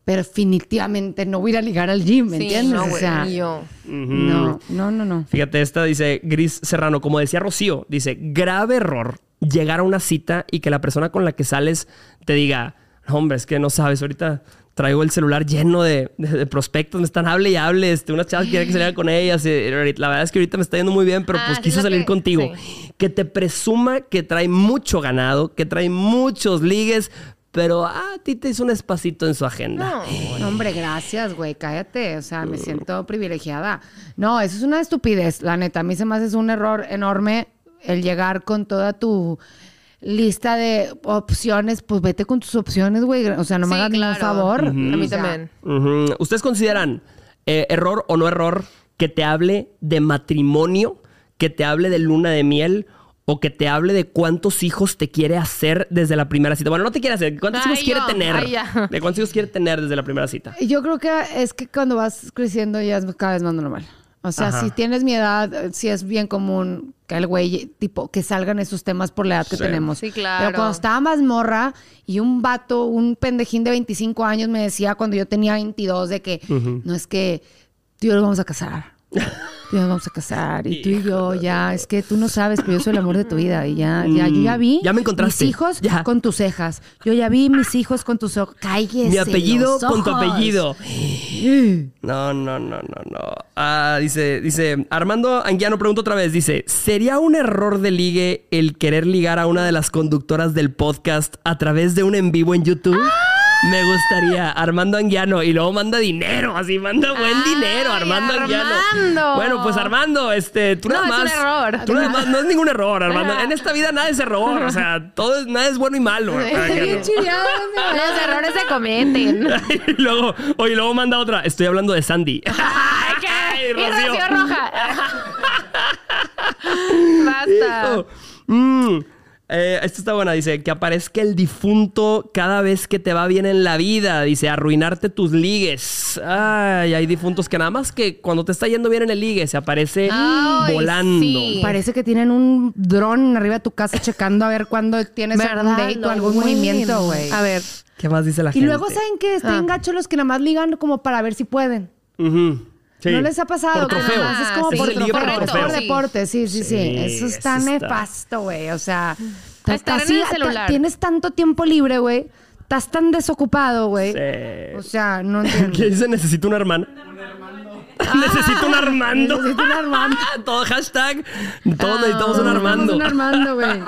pero definitivamente no voy a ir a ligar al gym, ¿me Sí, entiendes? no, o güey, sea, ni yo. no, no, no, no. Fíjate, esta dice Gris Serrano, como decía Rocío, dice, grave error llegar a una cita y que la persona con la que sales te diga, "No, hombre, es que no sabes, ahorita traigo el celular lleno de, de- de prospectos, me están hable y hable, este, unas chavas quieren que saliera con ellas, eh, la verdad es que ahorita me está yendo muy bien, pero Ah, pues quiso salir que- contigo. Que te presuma que trae mucho ganado, que trae muchos ligues, pero ah, a ti te hizo un espacito en su agenda. No. No, hombre, gracias, güey, cállate. O sea, me siento privilegiada. No, eso es una estupidez, la neta. A mí se me hace un error enorme el llegar con toda tu lista de opciones. Pues vete con tus opciones, güey. O sea, no me Sí, hagas ningún claro. favor. A mí O sea, también. ¿Ustedes consideran eh, error o no error que te hable de matrimonio, que te hable de luna de miel o que te hable de cuántos hijos te quiere hacer desde la primera cita? Bueno, no te quiere hacer, ¿cuántos Ay, hijos quiere tener? Ay. ¿De cuántos hijos quiere tener desde la primera cita? Yo creo que es que cuando vas creciendo ya es cada vez más normal. O sea, Ajá. si tienes mi edad, eh, sí es bien común que el güey, tipo, que salgan esos temas por la edad que Sí. tenemos. Sí, claro. Pero cuando estaba más morra y un vato, un pendejín de 25 años me decía cuando yo tenía 22 de que no es que tú y yo nos vamos a casar. Y nos vamos a casar. Y tú y yo ya, es que tú no sabes, pero yo soy el amor de tu vida. Y ya, ya, yo ya vi Mm, Ya me encontraste. mis hijos Ya. con tus cejas. Yo ya vi mis hijos con tus ojos. Cállese Mi apellido los con tu apellido. No, no, no, no, no. Ah, dice, dice, Armando Anguiano pregunta otra vez, dice, ¿sería un error de ligue el querer ligar a una de las conductoras del podcast a través de un en vivo en YouTube? Me gustaría, Armando Anguiano, y luego manda dinero, así manda buen Ay, dinero, Armando Anguiano. Armando. Bueno, pues Armando, este, tú No, nada es un más. error. Tú nada más, no es ningún error, Armando. En esta vida nada es error, o sea, todo es, nada es bueno y malo. Estoy bien chiviada, mi Los errores se cometen. y luego, oye, luego manda otra. Estoy hablando de Sandy. Ay, ¿qué? Ay, Y Rocío. Roja. Basta. Mm. Eh, esta está buena, dice, que aparezca el difunto cada vez que te va bien en la vida, dice, arruinarte tus ligues. Ay, hay difuntos que nada más que cuando te está yendo bien en el ligue se aparece Ay, volando. sí. Parece que tienen un dron arriba de tu casa checando a ver cuándo tienes algún ¿Verdad? date o algún movimiento, güey. A ver. ¿Qué más dice la Y gente? luego, ¿saben qué? Está Ah. en gacho los que nada más ligan como para ver si pueden. Ujú. Sí. ¿No les ha pasado? Por trofeo. Es como Ah, sí. por por trofeo. trofeo. Por deporte, sí, sí, sí. Sí, Eso está eso nefasto, güey. O sea, estar en el ta- celular. tienes tanto tiempo libre, güey. Estás tan desocupado, güey. Sí. O sea, no entiendo. ¿Qué dice? Necesito un hermano. Necesito un Armando. Necesito un Armando. Todo hashtag. Todos necesitamos un Armando. Un Armando, güey.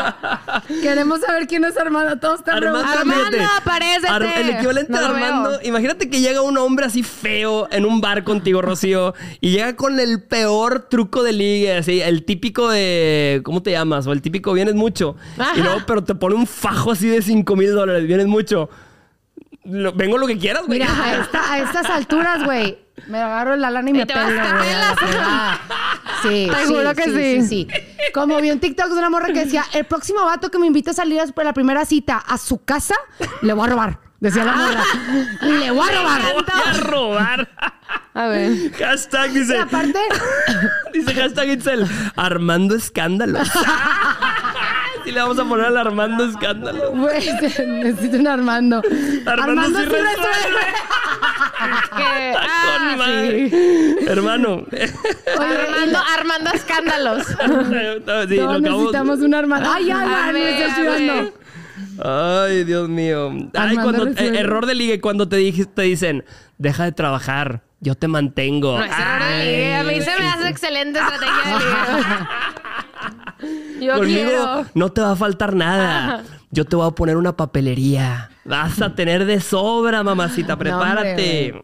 Queremos saber quién es Armando. Todos están Armando. Armando, fíjate. aparécete. el equivalente No de Armando. veo. Imagínate que llega un hombre así feo en un bar contigo, Rocío, y llega con el peor truco de ligue, así, el típico de. ¿Cómo te llamas? O el típico vienes mucho. Ajá. Y luego, pero te pone un fajo así de 5 mil dólares, vienes mucho. Lo- vengo lo que quieras, güey. Mira, a, esta- a estas alturas, güey, me agarro la lana y me Y pelo, vas- güey. la. Sí, Te sí, juro que sí. sí, sí. Como vi un TikTok de una morra que decía, el próximo vato que me invite a salir a la primera cita a su casa, le voy a robar. Decía la morra. Le voy a robar. Voy a robar. A ver. Hashtag Y dice. aparte, Dice hashtag Itzel. Armando escándalos. Sí le vamos a poner al Armando escándalo. güey, necesito un Armando. Armando, sí sí resuelve. Que, ah, madre. sí. Hermano. Armando, Armando escándalos. Sí, Todos necesitamos un Armando. Ay, ya, me estoy a sudando. ver. Ay, Dios mío. Ay, Armando cuando, eh, error de ligue, cuando te, dije, te dicen, deja de trabajar, yo te mantengo. No es error de Ay. ligue. A mí se me hace excelente estrategia de ligue. Yo Conmigo quiero. no te va a faltar nada. Yo te voy a poner una papelería. Vas a tener de sobra, mamacita. Prepárate.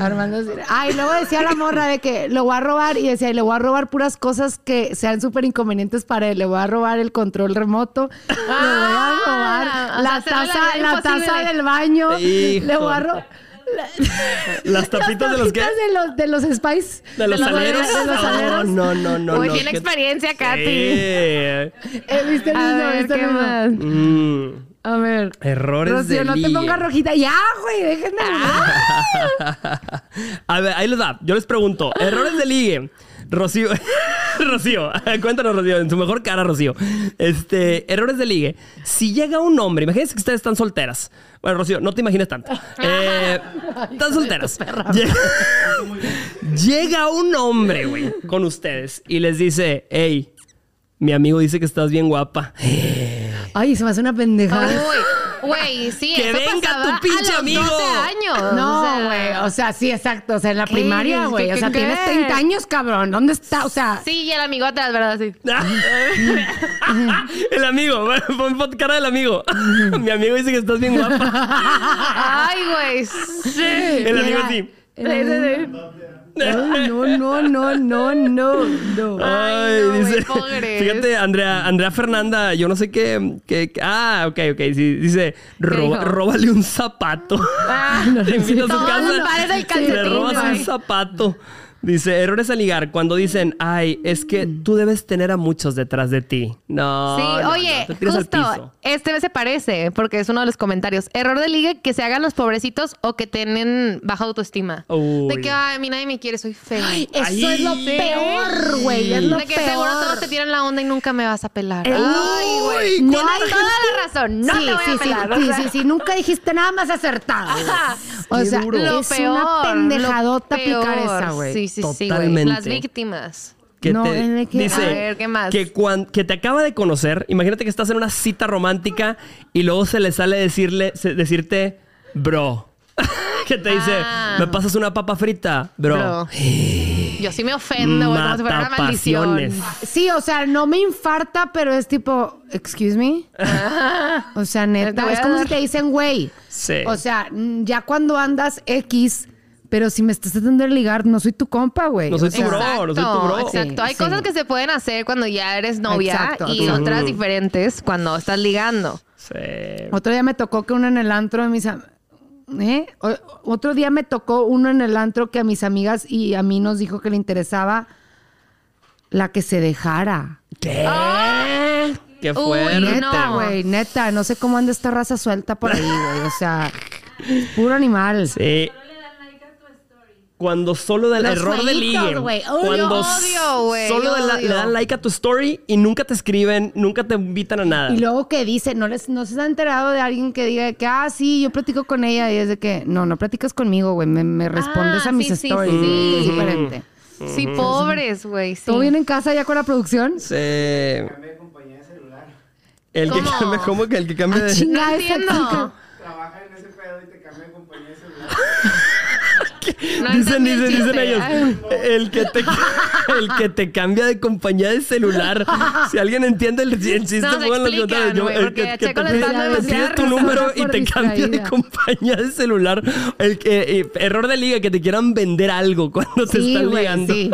Armando sí. Ay, luego decía la morra de que lo voy a robar y decía, le voy a robar puras cosas que sean súper inconvenientes para él. Le voy a robar el control remoto. le voy a Ah, robar sea, la taza, la taza del baño. Le voy a Hijo. Las tapitas de los qué? tapitas de los, de los Spice. De los los aleros. aleros, de los No, aleros. no, no, no. Uy, no, experiencia, Katy. Sí. Eh, ¿Viste el A mismo? ver, ¿Viste el ¿qué mismo? más? Mm, A ver. errores Rocío, de no te pongas rojita. Ya, güey, déjenme. A ver, ahí les va. Yo les pregunto, errores de ligue. Rocío, Rocío, cuéntanos, Rocío, en tu mejor cara, Rocío. Este, errores de ligue. Si llega un hombre, imagínense que ustedes están solteras. Bueno, Rocío, no te imagines tanto. Eh, están solteras. Llega, llega un hombre, güey, con ustedes y les dice, hey, mi amigo dice que estás bien guapa. Ay, se me hace una pendejada. Uy, güey, sí, Que eso venga pasaba tu pinche a los amigo. 12 años. No, o sea. güey. O sea, sí, exacto. O sea, en la ¿Qué? primaria, ¿Qué- güey. O sea, qué- tienes qué? 30 años, cabrón. ¿Dónde está? O sea, Sí, y el amigo atrás, ¿verdad? Sí. el amigo, pon, pon cara del amigo. mi amigo dice que estás bien guapa. Ay, güey. Sí. El amigo sí. Ay, no, no, no, no, no, no. Ay, no, güey, pobres. Fíjate, Andrea, Andrea Fernanda, yo no sé qué. qué- qué- ah, ok, ok. sí, dice: roba- róbale un zapato. Ah, Te a su casa. pares del y le robas un zapato. Dice, errores a ligar. Cuando dicen, ay, es que tú debes tener a muchos detrás de ti. No. Sí, no, oye, no, justo, piso. este se parece, porque es uno de los comentarios. Error de ligue que se hagan los pobrecitos o que tienen baja autoestima. Uy. De que, ay, a mí nadie me quiere, soy fea. Eso Ay. es lo peor, güey. Es lo de que peor. seguro todos te tiran la onda y nunca me vas a pelar. El- Ay, güey. No hay Toda la razón, no sí, te voy sí, a sí, o sí, sea. sí, sí, nunca dijiste nada más acertado. Ajá. O sea, duro. Lo es peor, una pendejadota lo aplicar peor. esa, güey. Sí, sí, sí, Totalmente. Las víctimas. que No, te en el que- dice A ver, ¿qué más? que cuan- que te acaba de conocer, imagínate que estás en una cita romántica y luego se le sale decirle se- decirte bro. que te dice, Ah. "¿Me pasas una papa frita, bro?" Bro. Yo sí me ofendo, güey, como si fuera una maldición. Sí, o sea, no me infarta, pero es tipo, excuse me. O sea, neta, es como dar- si te dicen, güey. Sí. O sea, ya cuando andas X, pero si me estás tratando de ligar, no soy tu compa, güey. No soy O tu bro. no soy tu bro. Exacto. Hay Sí, cosas sí. que se pueden hacer cuando ya eres novia Exacto, y exacto. otras diferentes cuando estás ligando. Sí. Otro día me tocó que uno en el antro de mis... ¿Eh? O- Otro día me tocó uno en el antro que a mis amigas y a mí nos dijo que le interesaba la que se dejara. ¿Qué? Qué Uy, fuerte. Neta, no. güey, neta. No sé cómo anda esta raza suelta por ahí, güey. O sea, puro animal. Sí. Cuando solo del Los error de ligue. Cuando odio, Solo de la- le dan like a tu story y nunca te escriben, nunca te invitan a nada. Y luego que dice, no les, no se ha enterado de alguien que diga que, ah, sí, yo platico con ella. Y es de que, no, no platicas conmigo, güey. Me, me respondes Ah, a mis sí, sí, stories. sí. Es diferente. Sí, pobres, güey. Sí. ¿Todo bien en casa ya con la producción? Sí. El que cambia, ¿cómo que el que cambia de... chinga, entiendo. chica. trabaja en ese pedo y te cambia de compañía de celular. No Dicen, el dicen, dicen ellos. El que, te, el que te cambia de compañía de celular. Si alguien entiende el, el chiste, Nos pongan los. Yo- el que, te pide, tu número y te cambia de compañía de celular. El que, eh, error de liga, que te quieran vender algo cuando te están ligando. sí.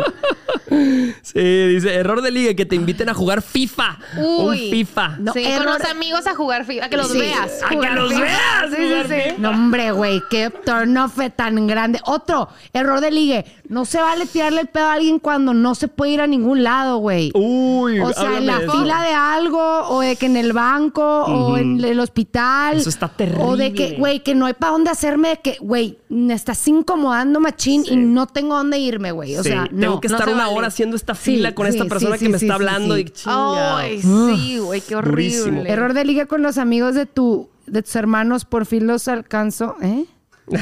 Sí, dice, error de liga, que te inviten a jugar FIFA. Un. FIFA. No, sí, con los amigos a jugar FIFA, a que los Sí, veas. a que los FIFA. veas, Sí, sí, sí. No, hombre, güey, qué turn off tan grande. Otro, error de ligue. No se vale tirarle el pedo a alguien cuando no se puede ir a ningún lado, güey. Uy, O sea, en la eso. fila de algo, o de que en el banco, o en el hospital. Eso está O de que, terrible. güey, que no hay para dónde hacerme, de que, güey, me estás incomodando machín Sí. y no tengo dónde irme, güey. O Sí, sea, tengo no. que no estar se una vale. Hora haciendo esta Sí, fila con esta sí, persona sí, que sí, me está sí, hablando sí. y chinga. Ay, sí, güey, qué Durísimo. horrible. Error de liga con los amigos de tu de tus hermanos, por fin los alcanzo, ¿eh?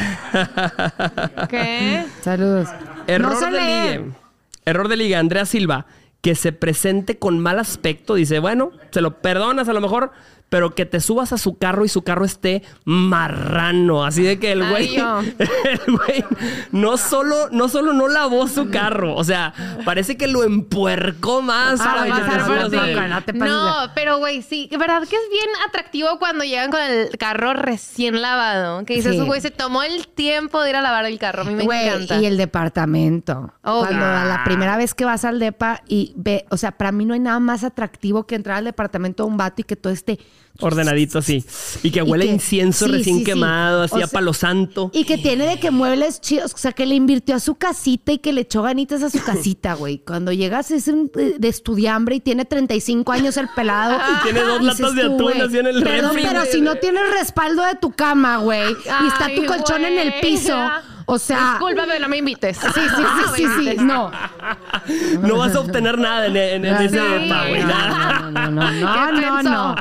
¿Qué? Saludos. Error No de ligue. Error de liga. Andrea Silva, que se presente con mal aspecto. Dice, bueno, se lo perdonas a lo mejor, pero que te subas a su carro y su carro esté marrano. Así de que el güey, yo. el güey no solo, no solo no lavó su carro, o sea, parece que lo empuercó más. Ah, para pasar que por no pero güey, sí, verdad que es bien atractivo cuando llegan con el carro recién lavado. Que dices, Sí. güey, se tomó el tiempo de ir a lavar el carro. A mí me Güey, encanta. y el departamento. Oh, Cuando ah. a la primera vez que vas al depa y ve, o sea, para mí no hay nada más atractivo que entrar al departamento de un vato y que todo esté Ordenadito así. Y que Y huele a incienso sí, recién sí, sí. quemado, así O a palo santo. Y que tiene de que muebles chidos, o sea, que le invirtió a su casita y que le echó ganitas a su casita, güey. Cuando llegas es un, eh, de estudiambre y tiene 35 años el pelado. Y tiene dos latas de tú, atún güey, así en el Perdón, refri, pero güey. si no tienes respaldo de tu cama, güey, y está tu colchón en el piso, o sea... Discúlpame, no me invites. Sí, sí, sí, sí, sí, no. No vas a obtener nada en, en- en ese No, güey. no, no, no, no, ¿Qué no, no.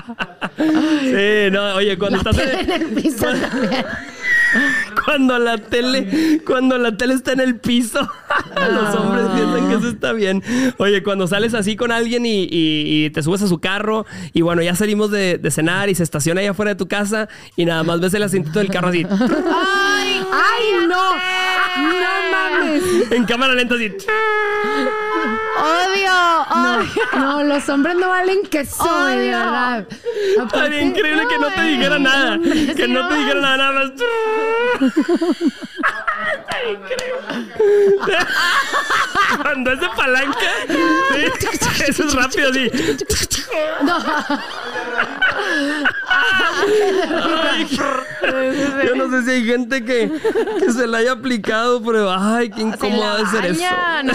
Sí, no, oye, cuando La estás en el piso también. Cuando la tele, cuando la tele está en el piso, los hombres piensan que eso está bien. Oye, cuando sales así con alguien y, y- y te subes a su carro y bueno, ya salimos de, de cenar y se estaciona ahí afuera de tu casa y nada más ves el asientito del carro así, ¡Ay! ¡Ay, no! ¡No mames! en cámara lenta así. ¡Odio! ¡Odio! No, los hombres no valen queso, de Odio. verdad. Estaría Aparte- increíble que no te dijera nada. Que Sí, no no. te dijera nada, nada más. Cuando es de palanca, sí, eso es rápido, así. Ay, yo no sé si hay gente que, que se la haya aplicado, pero ay, qué incómodo de ser eso.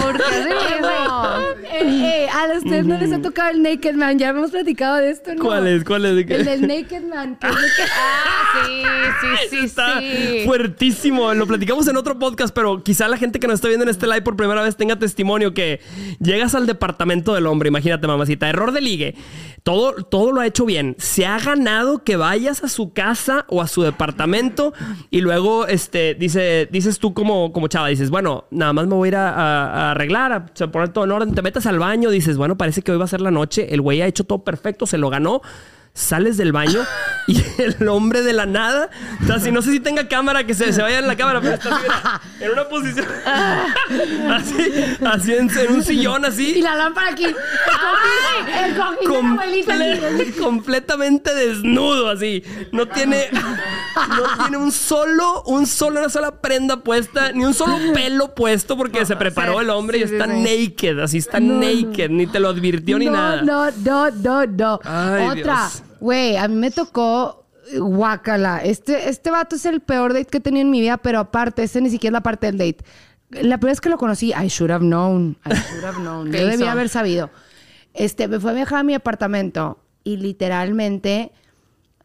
¿por qué hacen eso? Eh, eh, a ustedes no les ha tocado el Naked Man. Ya hemos platicado de esto, ¿no? ¿Cuál es? ¿Cuál es? ¿De qué? El del Naked Man. que es de que- Ah, sí, sí, sí, está sí. fuertísimo. Lo platicamos en otro podcast, pero quizá la gente que nos está viendo en este live por primera vez tenga testimonio que llegas al departamento del hombre. Imagínate, mamacita. Error de ligue. Todo, todo lo ha hecho bien. Se ha ganado que vayas a su casa o a su departamento y luego este, dice, dices tú como, como chava, dices, bueno, nada más me voy a ir a, a- arreglar, a poner todo en orden. Te metes al baño, dices, bueno, parece que hoy va a ser la noche. El güey ha hecho todo perfecto, se lo ganó. Sales del baño y el hombre de la nada, o sea, si no sé si tenga cámara, que se, se vaya en la cámara, pero está así, mira, en una posición así, así en, en un sillón Y así, la lámpara aquí. El cojín, el cojín de la abuelita. comple- completamente desnudo, así. No tiene, no tiene un solo, un solo, una sola prenda puesta, ni un solo pelo puesto porque se preparó sí, el hombre y sí, está sí. naked, así está No, naked, ni te lo advirtió ni nada. No, no, no, no. Ay, Otra. Dios. Güey, a mí me tocó guácala. Este, este vato es el peor date que he tenido en mi vida, pero aparte, este ni siquiera es la parte del date. La primera vez que lo conocí, I should have known. I should have known. ¿Qué Yo debía haber sabido. Este, me fue a viajar a mi apartamento y literalmente,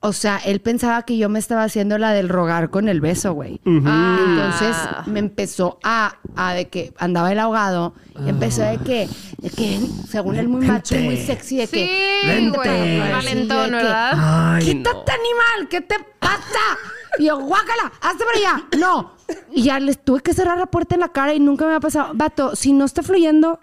o sea, él pensaba que yo me estaba haciendo la del rogar con el beso, güey. Ah. Entonces me empezó a, a de que andaba el ahogado, y empezó de que, de que según él muy macho y muy sexy, de que Sí, Vente. güey. Valentón, de que- ¿verdad? Ay, no. ¡Quítate, animal! ¿Qué te pasa? Y yo, guácala, hazte para allá. No. Y ya les tuve que cerrar la puerta en la cara y nunca me ha pasado. Vato, si no está fluyendo,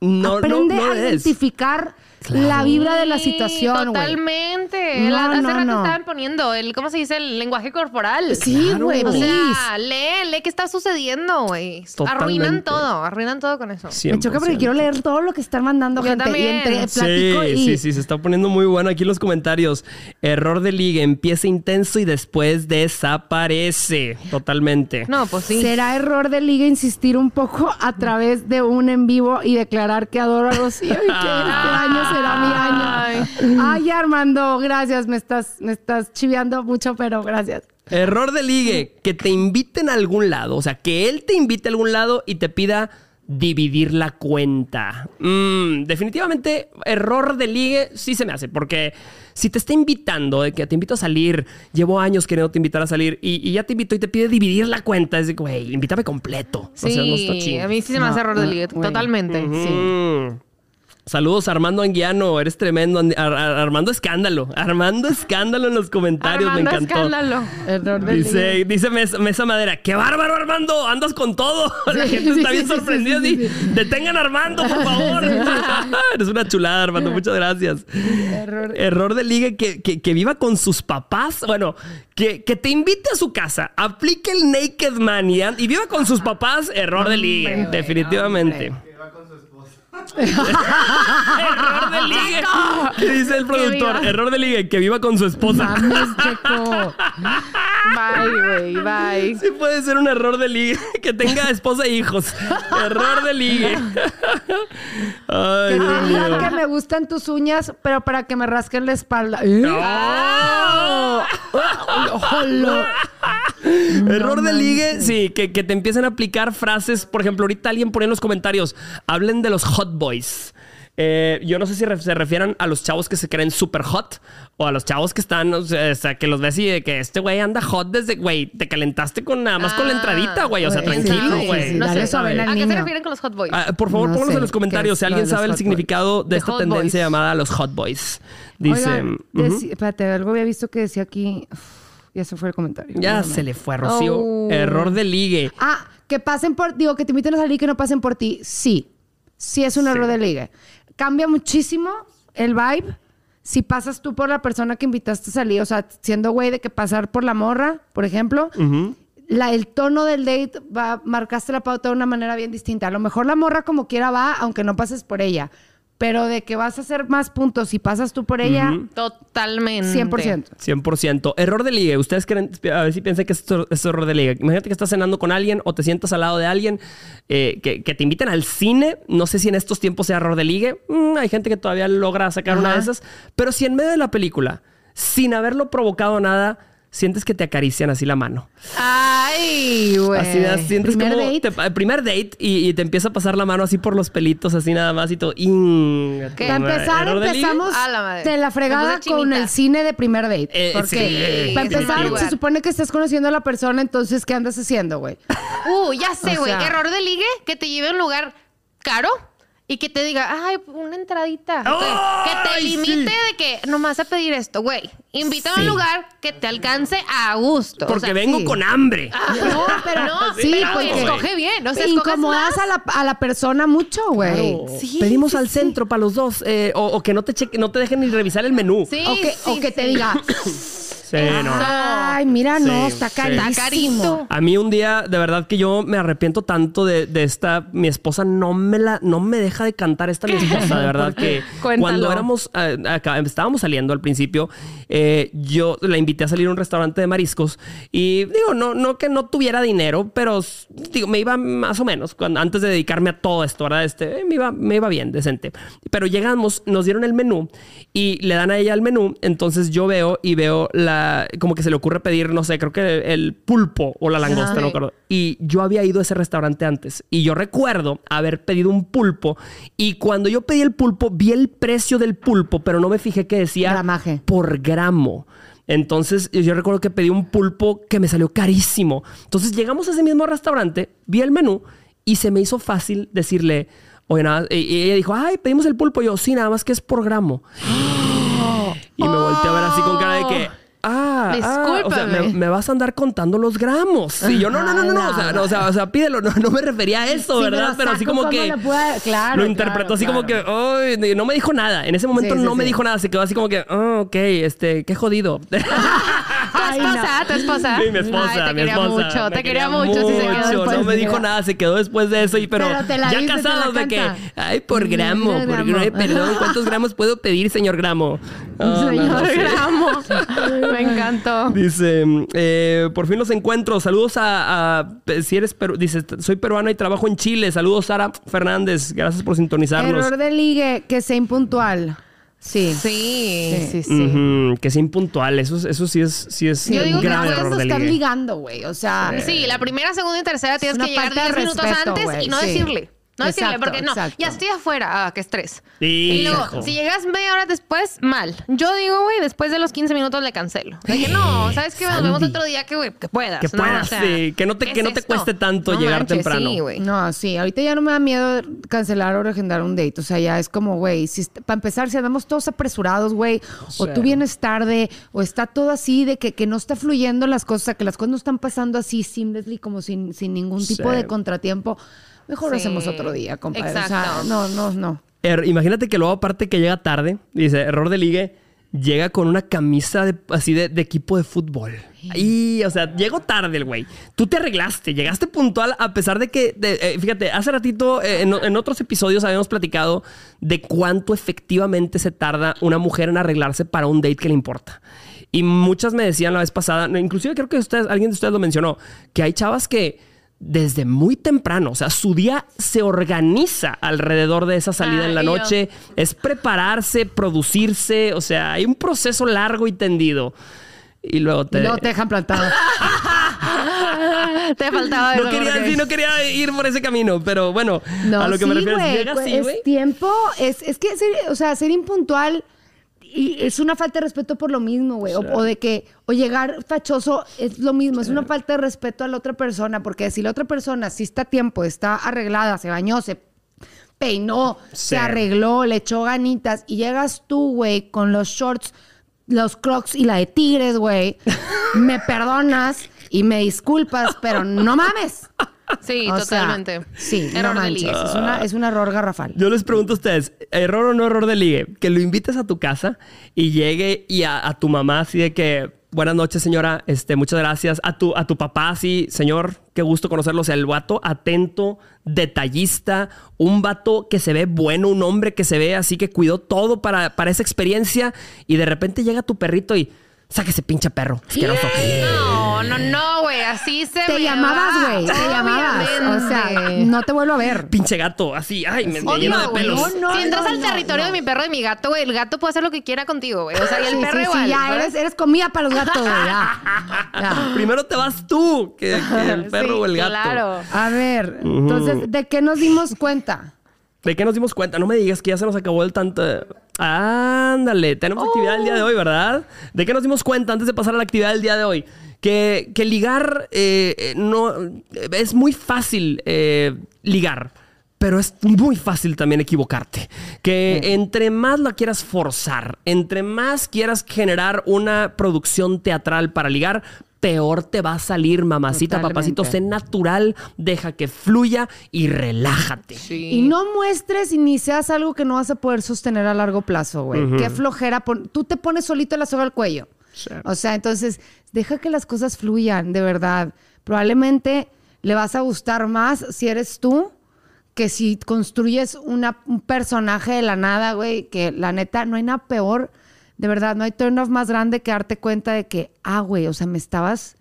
No, aprende no, no a es. identificar la vibra de la situación. Totalmente. No, El- Hace no, rato no. estaban poniendo el, ¿cómo se dice? El lenguaje corporal. Sí, Claro. güey, O please. sea, lee, lee qué está sucediendo, güey. Arruinan todo, arruinan todo con eso. Me choca porque 100%. quiero leer todo lo que están mandando Yo gente. también. Y entre Sí, y... sí, sí, se está poniendo muy bueno aquí en los comentarios. Error de liga, empieza intenso y después desaparece totalmente. No, pues sí. ¿Será error de liga insistir un poco a través de un en vivo y declarar que adoro a Rocío y que este año será mi año? Ay, Armando, gracias. Me estás, me estás chiveando mucho, pero gracias. Error de ligue, que te inviten a algún lado. O sea, que él te invite a algún lado y te pida dividir la cuenta. Mm, definitivamente, error de ligue sí se me hace, porque si te está invitando, de que te invito a salir, llevo años queriendo te invitar a salir y, y ya te invito y te pide dividir la cuenta, es de, güey, invítame completo. Sí, o sea, no está chido. a mí sí se me hace No, error de ligue, totalmente. Mm. Saludos Armando Anguiano, eres tremendo. Andi- Ar- Ar- Armando Escándalo. Armando Escándalo en los comentarios, Armando me encantó. escándalo. Error de liga. Dice, dice Mesa, Mesa Madera, qué bárbaro Armando, andas con todo. La gente está sí, bien sí, sorprendida. sí, sí, así, Detengan a Armando, por favor. Eres una chulada, Armando, muchas gracias. Error. Error de liga que, que- que viva con sus papás. Bueno, que, que te invite a su casa, aplique el Naked Man y, viva con sus papás. Error de liga, definitivamente. Que va con su esposa. Error de ligue. ¿Qué dice el productor? Error de ligue, que viva con su esposa. Mames, Checo. Bye, güey, bye. Sí puede ser un error de ligue. Que tenga esposa e hijos. error de ligue. Ay, Que Dios mío. que me gustan tus uñas, pero para que me rasquen la espalda. ¿Eh? ¡Oh! Ojolo. Error de ligue, sí, que, que te empiecen a aplicar frases. Por ejemplo, ahorita alguien pone en los comentarios, hablen de los hot boys. Eh, yo no sé si se refieren a los chavos que se creen super hot o a los chavos que están, o sea, que los ves y de que este güey anda hot desde, güey, te calentaste con nada más con la Ah, entradita, güey. O sea, güey, sí, tranquilo, sí, güey. sí, No dale sé, ¿A qué se niño. refieren con los hot boys? Ah, por favor, No pónganos en los comentarios si alguien sabe el significado de De esta tendencia boys. llamada los hot boys. Dice, Oigan, espérate, algo había visto que decía aquí. Uf, ya se fue el comentario. ya se le fue, Rocío. Oh. Error de ligue. Ah, que pasen por, digo, que te inviten a salir y que no pasen por ti. Sí, sí es un error de ligue. Cambia muchísimo el vibe si pasas tú por la persona que invitaste a salir. O sea, siendo güey de que pasar por la morra, por ejemplo. La, el tono del date va, marcaste la pauta de una manera bien distinta. A lo mejor la morra como quiera va, aunque no pases por ella. Pero de que vas a hacer más puntos si pasas tú por ella, Totalmente. 100%. 100%. Error de ligue. Ustedes creen, a ver si piensan que esto es error de ligue. Imagínate que estás cenando con alguien o te sientas al lado de alguien eh, que, que te inviten al cine. No sé si en estos tiempos sea error de ligue. Mm, hay gente que todavía logra sacar una de esas. Pero si en medio de la película, sin haberlo provocado nada, sientes que te acarician así la mano. Ay, güey. Así de- sientes primer como date. te- el primer date y, y te empieza a pasar la mano así por los pelitos, así nada más y todo. Para empezar, ¿Error de empezamos A la madre. de la fregada con el cine de primer date. Eh, porque sí, para empezar, definitivo. se supone que estás conociendo a la persona, entonces, ¿qué andas haciendo, güey? Uh, ya sé, O güey. sea- Error de ligue que te lleve a un lugar caro y que te diga, ay, una entradita. que te ¡Ay, limite sí! de que nomás a pedir esto, güey. Invítame a Sí. un lugar que te alcance a gusto. O Porque sea, vengo sí. con hambre. No, pero No, sí, pero porque escoge bien. O sea, incomodas a la, a la persona mucho, güey. Sí, Pedimos sí, al sí. centro para los dos. eh, o, o que no te cheque, no te dejen ni revisar el menú. Sí, O que, sí, o que te diga, Sí, no. ay, mira, no, Sí, está sí. carísimo. A mí un día, de verdad que yo me arrepiento tanto de, de esta. Mi esposa no me la, no me deja de cantar esta mi esposa, de verdad que Cuéntalo. cuando éramos, eh, acá, estábamos saliendo al principio, eh, yo la invité a salir a un restaurante de mariscos y digo, no, no que no tuviera dinero, pero s- digo, me iba más o menos cuando, antes de dedicarme a todo esto, ¿verdad? Este, eh, me iba, me iba bien, decente. Pero llegamos, nos dieron el menú y le dan a ella el menú, entonces yo veo y veo la, como que se le ocurre pedir, no sé, creo que el pulpo o la langosta, Ajá. no me acuerdo. Y yo había ido a ese restaurante antes y yo recuerdo haber pedido un pulpo y cuando yo pedí el pulpo vi el precio del pulpo, pero no me fijé que decía Gramaje. por gramo. Entonces yo recuerdo que pedí un pulpo que me salió carísimo. Entonces llegamos a ese mismo restaurante, vi el menú y se me hizo fácil decirle, oye, nada, y y ella dijo, ay, pedimos el pulpo. Y yo, sí, nada más que es por gramo. y me volteé a ver así con cara de que, ah, ah, o sea, me, vas a andar contando los gramos. Y yo, no, no, no, no, no, o sea, no, o sea, o sea, pídelo, no, no me refería a eso, Sí, ¿verdad? pero Pero así como que puede- claro, lo interpretó claro, así como que, ay, no me dijo nada. En ese momento Sí, sí, no me dijo nada, se quedó así como que, ah, ok, este, qué jodido. Tu Ay, no. esposa, tu esposa. Sí, mi esposa, Ay, te mi quería esposa. mucho, te quería mucho. se quedó mucho. después. No me dijo nada, se quedó después de eso. Y, pero, Pero te la ya te casados de que, ay, por gramo, Mira, por gramo. gra- perdón, ¿cuántos gramos puedo pedir, señor gramo? Señor. Gramo. Encantó. Dice, eh, por fin los encuentro. Saludos a, a- si eres peru, dice, soy peruano y trabajo en Chile. Saludos Sara Fernández. Gracias por sintonizarnos. Error de ligue, que sea impuntual. Sí. Sí, sí, sí. Que sea impuntual. Eso, es- eso sí es, sí es Yo digo un que no estás ligue. ligando, güey. O sea, Sí, la primera, segunda y tercera tienes que llegar falta de 10 minutos respeto, antes y no sí. decirle. No decirle, Exacto, porque no, exacto. ya estoy afuera. Ah, qué estrés. Y luego, si llegas media hora después, mal. Yo digo, güey, después de los 15 minutos le cancelo. De que no, ¿sabes qué? Nos vemos otro día que, güey, que puedas. Que ¿no? puedas, O sea, sí, que no te- ¿qué que es no te cueste tanto llegar manches, temprano. Sí, güey. No, sí, ahorita ya no me da miedo cancelar o regendar un date. O sea, ya es como, güey, si para empezar, si andamos todos apresurados, güey, o tú vienes tarde, o está todo así de que, que no está fluyendo las cosas, que las cosas no están pasando así seamlessly, como sin, sin ningún tipo de contratiempo, mejor lo hacemos otro día, compadre. O sea, Exacto. no, no, no. Er- imagínate que luego, aparte que llega tarde, dice, error de ligue, llega con una camisa de, así de, de equipo de fútbol. Y, o sea, llegó tarde el güey. Tú te arreglaste, llegaste puntual a pesar de que, de- eh, fíjate, hace ratito eh, en, en otros episodios habíamos platicado de cuánto efectivamente se tarda una mujer en arreglarse para un date que le importa. Y muchas me decían la vez pasada, inclusive creo que ustedes, alguien de ustedes lo mencionó, que hay chavas que desde muy temprano, o sea, su día se organiza alrededor de esa salida Ah, en la yo. noche, es prepararse, producirse, o sea, hay un proceso largo y tendido. Y luego te... Y luego te dejan plantado. Te faltaba eso. no quería, porque- sí, no quería ir por ese camino, pero bueno, No, a lo que me sí, refiero es, güey, llega pues, así, es tiempo, es, es que, ser, o sea, ser impuntual y es una falta de respeto por lo mismo, güey. O, o de que, o llegar fachoso es lo mismo, es una falta de respeto a la otra persona, porque si la otra persona sí está a tiempo, está arreglada, se bañó, se peinó, Sí. se arregló, le echó ganitas y llegas tú, güey, con los shorts, los crocs y la de tigres, güey, me perdonas y me disculpas, pero no mames. Sí, O sea, totalmente. sí, no Error de ligue. Es, una- es un error garrafal. Yo les pregunto a ustedes, error o no error de ligue, que lo invites a tu casa y llegue y a, a tu mamá así de que, buenas noches señora, este, muchas gracias, a tu, a tu papá así, señor, qué gusto conocerlo, o sea, el vato atento, detallista, un vato que se ve bueno, un hombre que se ve así que cuidó todo para, para esa experiencia y de repente llega tu perrito y saca ese pinche perro, asqueroso. No, no, no, güey. Así se Te me llamabas, va. güey. Te llamabas. O sea, no te vuelvo a ver. Pinche gato, así, ay, me, me lleno de güey. pelos. No, no, si entras no, al no, territorio no. de mi perro y mi gato, güey, el gato puede hacer lo que quiera contigo, güey. O sea, y el Sí, perro sí, sí, igual. ya ¿verdad? eres, eres comida para los gatos, güey. Ya. Ya. Primero te vas tú que, que el perro Sí, o el gato. Claro. A ver, entonces, ¿de qué nos dimos cuenta? ¿De qué nos dimos cuenta? No me digas que ya se nos acabó el tanto. Ándale, tenemos actividad el día de hoy, ¿verdad? ¿De qué nos dimos cuenta antes de pasar a la actividad del día de hoy? Que, que ligar eh, eh, no es muy fácil eh, ligar. Pero es muy fácil también equivocarte. Que entre más la quieras forzar, entre más quieras generar una producción teatral para ligar, peor te va a salir, mamacita, Totalmente. papacito. Sé natural, deja que fluya y relájate. Sí. Y no muestres y ni seas algo que no vas a poder sostener a largo plazo, güey. Qué flojera. pon- Tú te pones solito la soga al cuello. O sea, entonces, deja que las cosas fluyan, de verdad. Probablemente le vas a gustar más si eres tú que si construyes una- un personaje de la nada, güey, que la neta no hay nada peor. De verdad, no hay turn off más grande que darte cuenta de que, ah, güey, o sea, me estabas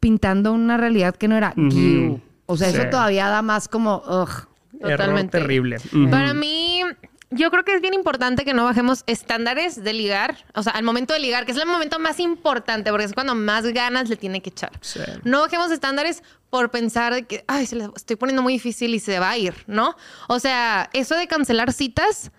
pintando una realidad que no era you. O sea, Sí. eso todavía da más como, ugh. Error Totalmente. terrible. Para mí, yo creo que es bien importante que no bajemos estándares de ligar. O sea, al momento de ligar, que es el momento más importante, porque es cuando más ganas le tiene que echar. Sí. No bajemos estándares por pensar de que, ay, se la estoy poniendo muy difícil y se va a ir, ¿no? O sea, eso de cancelar citas,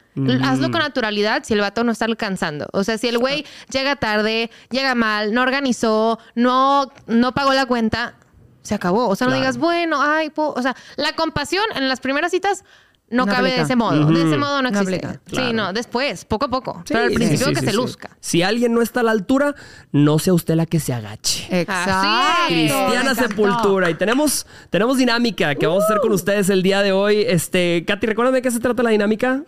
hazlo con naturalidad si el vato no está alcanzando. O sea, si el güey llega tarde, llega mal, no organizó, no, no pagó la cuenta, se acabó. O sea, no digas, bueno, ay, po-". o sea, la compasión en las primeras citas no, No cabe de ese modo. De ese modo no existe. Claro. Sí, no, después, poco a poco. Sí, Pero al principio sí, que sí, se sí. luzca. Si alguien no está a la altura, no sea usted la que se agache. Exacto. Cristiana. Sepultura. Y tenemos, tenemos dinámica que vamos a hacer con ustedes el día de hoy. Este, Katy, recuérdame de qué se trata la dinámica.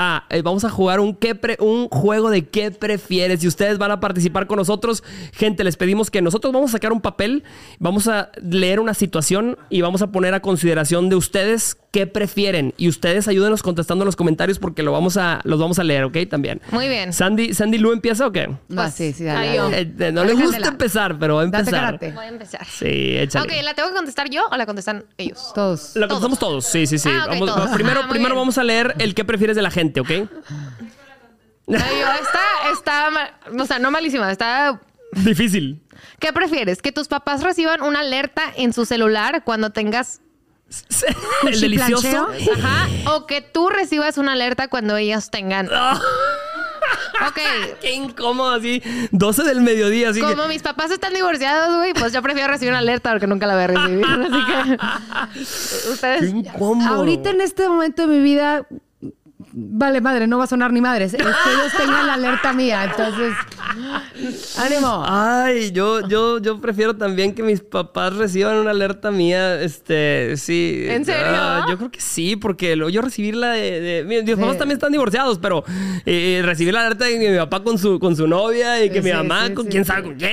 Ah, eh, vamos a jugar un, qué un juego de qué prefieres. Y ustedes van a participar con nosotros. Gente, les pedimos que nosotros vamos a sacar un papel, vamos a leer una situación y vamos a poner a consideración de ustedes qué prefieren. Y ustedes ayúdenos contestando en los comentarios porque lo vamos a, los vamos a leer, ¿ok? También. Muy bien. Sandy, Sandy Lu empieza o qué? No, Pues, sí, sí, dale, dale. Eh, eh, no le gusta empezar, pero va a empezar. Voy a empezar. Sí, échale. Ok, ¿la tengo que contestar yo o la contestan ellos? Todos. Lo contestamos todos, sí, sí, sí. Ah, ok, Vamos- todos. primero Ah, primero bien. vamos a leer el que prefieres de la gente, ¿ok? Ay, yo, está, está, mal- o sea, no malísima, está... Difícil. ¿Qué prefieres? ¿Que tus papás reciban una alerta en su celular cuando tengas... el delicioso. Ajá, o que tú recibas una alerta cuando ellos tengan... Ok, qué incómodo, así. 12 del mediodía, así como que. mis papás están divorciados, güey, pues yo prefiero recibir una alerta porque nunca la voy a recibir. Así que... Qué Ustedes... incómodo. Ahorita en este momento de mi vida, vale madre, no va a sonar ni madres. Es que ellos tengan la alerta mía. Entonces, ánimo. Ay, yo, yo, yo prefiero también que mis papás reciban una alerta mía. Este, sí. ¿En serio? Ah, yo creo que sí, porque lo- yo recibirla de. de- mi- mis Sí. papás también están divorciados, pero eh, recibir la alerta de que mi papá con su, con su novia y que Sí, mi mamá sí, con quién sabe con quién,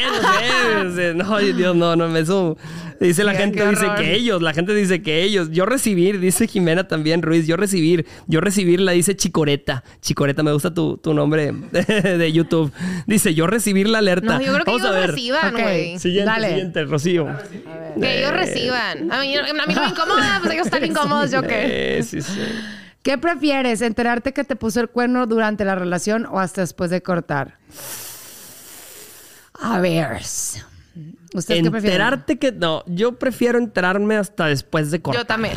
no sé. No, Dios, no, no, eso. Dice la gente, qué dice horror. que ellos, la gente dice que ellos. Yo recibir, dice Jimena también, Ruiz, yo recibir, yo recibir, la dice Chicoreta. Chicoreta, me gusta tu, tu nombre de YouTube. Dice, yo recibir la alerta. No, yo creo que Vamos a ellos ver. reciban, güey. Siguiente, Dale. siguiente, Rocío. Que ellos reciban. A mí, a mí no me incomoda, pues ellos están incómodos, yo qué. Eh, sí, sí. ¿Qué prefieres? ¿Enterarte que te puso el cuerno durante la relación o hasta después de cortar? A ver. ¿Ustedes qué prefieren? Enterarte que... No, yo prefiero enterarme hasta después de cortar. Yo también.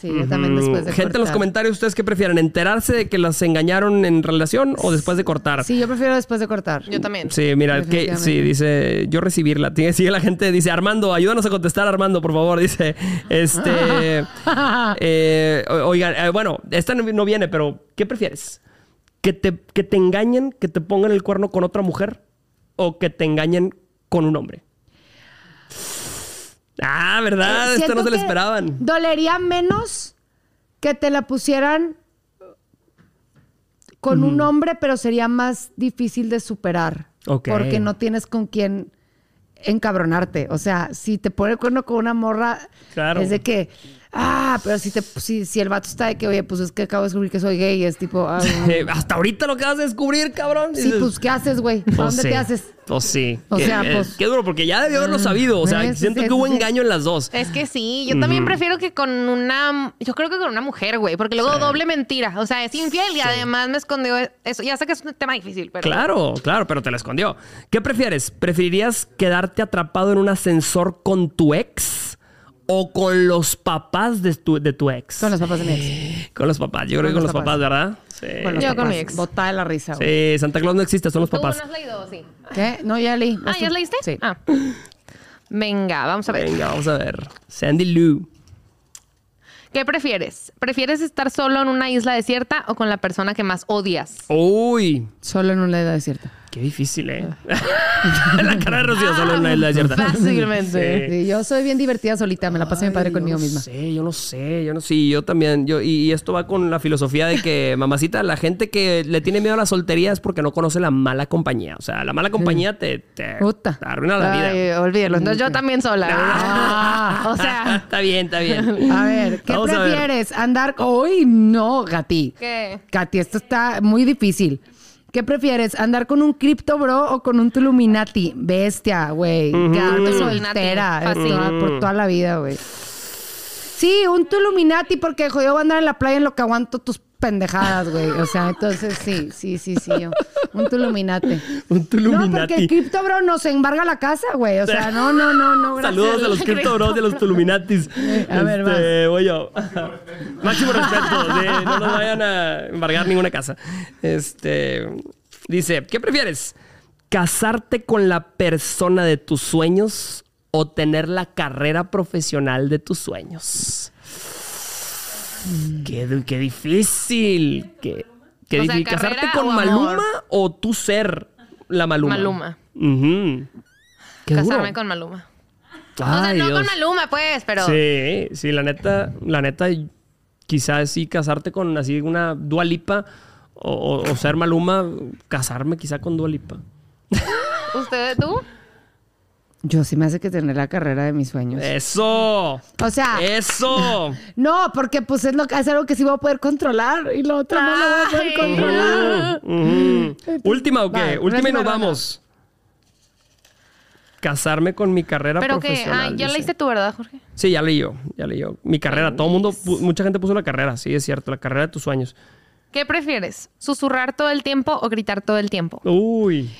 Sí, yo también después de Gente en los cortar. comentarios, ¿ustedes qué prefieren? ¿Enterarse de que las engañaron en relación o después de cortar? Sí, yo prefiero después de cortar. Yo también. Sí, mira, que, sí, dice, yo recibirla. Tiene- Sigue la gente, dice, Armando, ayúdanos a contestar, Armando, por favor. Dice, este, eh, oigan, eh, bueno, esta no, no viene, pero ¿qué prefieres? ¿Que te, ¿Que te engañen, que te pongan el cuerno con otra mujer o que te engañen con un hombre? Ah, ¿verdad? Eh, Esto no se lo esperaban. Dolería menos que te la pusieran con un hombre, pero sería más difícil de superar. Porque no tienes con quién encabronarte. O sea, si te pone el cuerno con una morra, Claro. es de que, ah, pero si, te, si, si el vato está de que, oye, pues es que acabo de descubrir que soy gay, es tipo, ah, hasta ahorita lo acabas de descubrir, cabrón. sí, pues, ¿qué haces, güey? ¿A Pues dónde sí. te haces? Pues sí. O Qué- sea, eh, pues- Qué duro, porque ya debió haberlo sabido. O sea, siento que hubo engaño en las dos. Es que sí, yo también prefiero que con una, yo creo que con una mujer, güey, porque luego doble mentira, o sea, es infiel y además me escondió eso. Ya sé que es un tema difícil, pero Claro, claro, pero te la escondió. ¿Qué prefieres? ¿Preferirías quedarte atrapado en un ascensor con tu ex o con los papás de tu, de tu ex? Con los papás de mi ex. Con los papás. Yo creo que con los papás, ¿verdad? Sí. Con los Yo con mi ex. Botada de la risa, güey. Sí, Santa Claus no existe, son los ¿Tú no papás. has leído? Sí. ¿Qué? No, ya leí. Ah, ¿ya tú. leíste? Sí. Ah. Venga, vamos a ver. Venga, vamos a ver. Sandy Lou. ¿Qué prefieres? ¿Prefieres estar solo en una isla desierta o con la persona que más odias? Uy, Solo en una edad desierta. Qué difícil, ¿eh? la cara de Rocío solo en la isla desierta. Fácilmente. Sí. Sí, yo soy bien divertida solita, me la pasé mi padre conmigo yo no misma. sé, yo no sé, yo no sé. Yo también, yo, y, y esto va con la filosofía de que, mamacita, la gente que le tiene miedo a la soltería es porque no conoce la mala compañía. O sea, la mala compañía te, te, Puta. te arruina la vida. Ay, olvídalo. Entonces yo también sola. Ah. o sea, está bien, está bien. A ver, ¿qué Vamos a ver. prefieres? Andar. ¡Uy, no, Gati! ¿qué? Gati, esto está muy difícil. ¿Qué prefieres? ¿Andar con un cripto bro o con un Tuluminati? Bestia, güey. Quedarte Tuluminati, soltera eh, por toda la vida, güey. Sí, un Tuluminati porque jodido voy a andar en la playa en lo que aguanto tus pendejadas, güey. O sea, entonces sí, sí, sí, sí. yo. Un Tuluminati. Un No, Tuluminati. porque el cripto bro nos embarga la casa, güey. O sea, no, no, no, no. gracias. Saludos a los Crypto Bros de los Tuluminatis. A ver, este, voy yo. Máximo respeto. sí, no nos vayan a embargar ninguna casa. Este dice: ¿Qué prefieres? ¿Casarte con la persona de tus sueños o tener la carrera profesional de tus sueños? Qué, du- qué difícil. Qué, qué O sea, difícil. ¿Casarte con o amor. Maluma o tú ser la Maluma? Maluma. Ujú. Qué duro. Casarme con Maluma. o sea, Ay, no Dios. con Maluma, pues, pero. Sí, sí, la neta, la neta, quizás sí casarte con así una Dualipa o ser Maluma, casarme quizá con Dualipa. ¿Usted, tú? Yo sí me hace que tener la carrera de mis sueños. ¡Eso! O sea, ¡Eso! no, porque pues es, lo, que- es algo que sí voy a poder controlar y lo otro no lo voy a poder controlar. ¿Última o qué? Vale, Última y nos vamos. Casarme con mi carrera Pero que. profesional. Ah, ya dice. leíste tú, ¿verdad, Jorge? Sí, ya leí yo, ya leí yo. Mi carrera, todo el mundo, mucha gente puso la carrera, sí, es cierto, la carrera de tus sueños. ¿Qué prefieres? ¿Susurrar todo el tiempo o gritar todo el tiempo? Uy.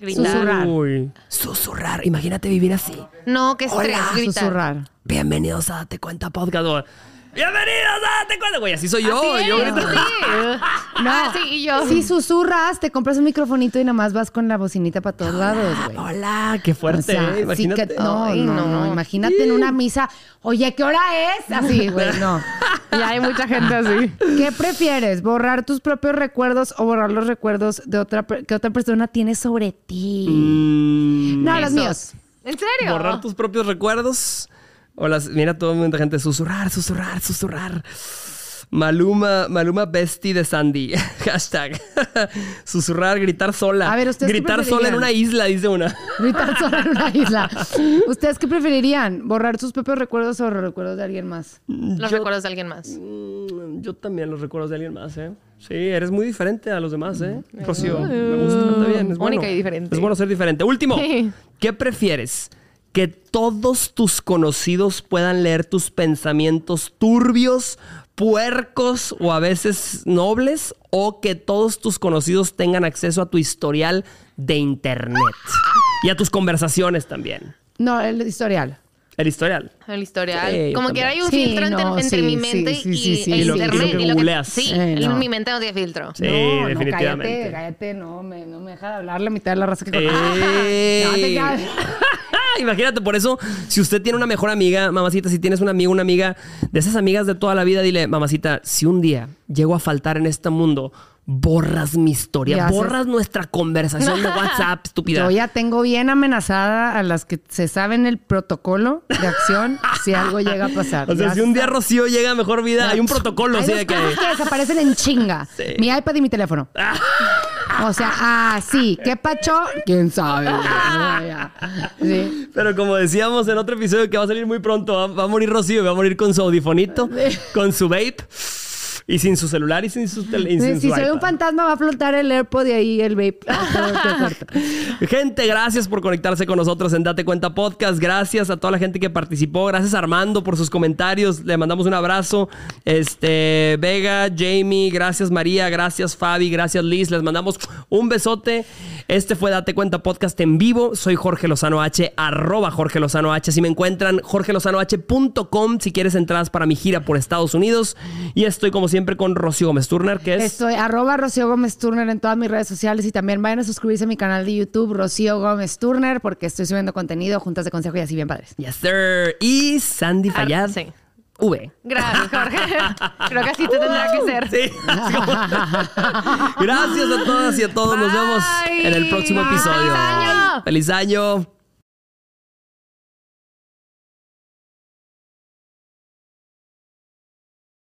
Gritar. Susurrar. Uy. Susurrar, imagínate vivir así. No, qué estrés. Hola. gritar. Susurrar. Bienvenidos a Date Cuenta Podcast. Bienvenidos a Date Cuenta. Güey, así soy yo. Así yo es, grito- sí. Ah, sí, y yo. Si susurras, te compras un microfonito y nada más vas con la bocinita para todos lados, güey. Hola, qué fuerte. O sea, sí Imagínate. que- no, Ay, no, no, no. Imagínate en una misa. Oye, ¿qué hora es? Así, güey, no. Ya hay mucha gente así. ¿Qué prefieres? ¿Borrar tus propios recuerdos o borrar los recuerdos de otra que otra persona tiene sobre ti? Mm, no, los míos. ¿En serio? borrar tus propios recuerdos. O las, mira, todo el mundo, gente, susurrar, susurrar, susurrar. Maluma, Maluma bestie de Sandy. Hashtag. Susurrar, gritar sola. A ver, ¿ustedes qué Gritar sola en preferirían? una isla, dice una. Gritar sola en una isla. ¿Ustedes qué preferirían? ¿Borrar sus propios recuerdos o recuerdos de alguien más? Los Yo- recuerdos de alguien más. Mm, Yo también los recuerdos de alguien más, ¿eh? Sí, eres muy diferente a los demás, ¿eh? Rocío, me gusta, está bien, es bueno. Y diferente. Es bueno ser diferente. Último. ¿qué prefieres? ¿Que todos tus conocidos puedan leer tus pensamientos turbios, puercos o a veces nobles? ¿O que todos tus conocidos tengan acceso a tu historial de internet? Y a tus conversaciones también. No, el historial. El historial. El historial. Sí, Como que hay un Sí, filtro entre, no, entre sí, mi sí, mente sí, y sí, sí. el Y lo- y lo internet. que y lo googleas. sí, Eh, no. mi mente no tiene filtro. Sí, no, definitivamente. No, cállate, cállate, no me, no me deja de hablar la mitad de la raza que ¡Ey! No te caes. Imagínate, por eso, si usted tiene una mejor amiga, mamacita, si tienes una amiga, una amiga de esas amigas de toda la vida, dile, mamacita, si un día llego a faltar en este mundo, borras mi historia, borras nuestra conversación de WhatsApp, estúpida. Yo ya tengo bien amenazada a las que se saben el protocolo de acción si algo llega a pasar. O sea, Ya si un día Rocío llega a mejor vida, hay un protocolo, Hay así de que... que desaparecen en chinga. Sí. Mi iPad y mi teléfono. O sea, ah, sí. ¿Qué pacho? ¿Quién sabe? Sí. Pero como decíamos en otro episodio que va a salir muy pronto, va, va a morir Rocío, va a morir con su audifonito, con su vape y sin su celular y sin su, sin si su soy un fantasma, va a flotar el AirPod y ahí el vape. Gente, gracias por conectarse con nosotros en Date Cuenta Podcast. Gracias a toda la gente que participó. Gracias a Armando por sus comentarios. Le mandamos un abrazo. Este, Vega, Jamie, gracias María, gracias Fabi, gracias Liz. Les mandamos un besote. Este fue Date Cuenta Podcast en vivo. Soy Jorge Lozano H, arroba Jorge Lozano H. Si me encuentran, jorgelozanoh.com si quieres entradas para mi gira por Estados Unidos. Y estoy como siempre con Rocío Gómez Turner, que es... Estoy arroba Rocío Gómez Turner en todas mis redes sociales y también vayan a suscribirse a mi canal de YouTube, Rocío Gómez Turner, porque estoy subiendo contenido, juntas de consejo y así bien padres. Yes, sir. Y Sandy Ar- Fayad. sí. V. Gracias, Jorge. Creo que así te tendrá que ser. Sí. Gracias a todas y a todos. Nos vemos en el próximo Bye. episodio. ¡Feliz año! ¡Feliz año!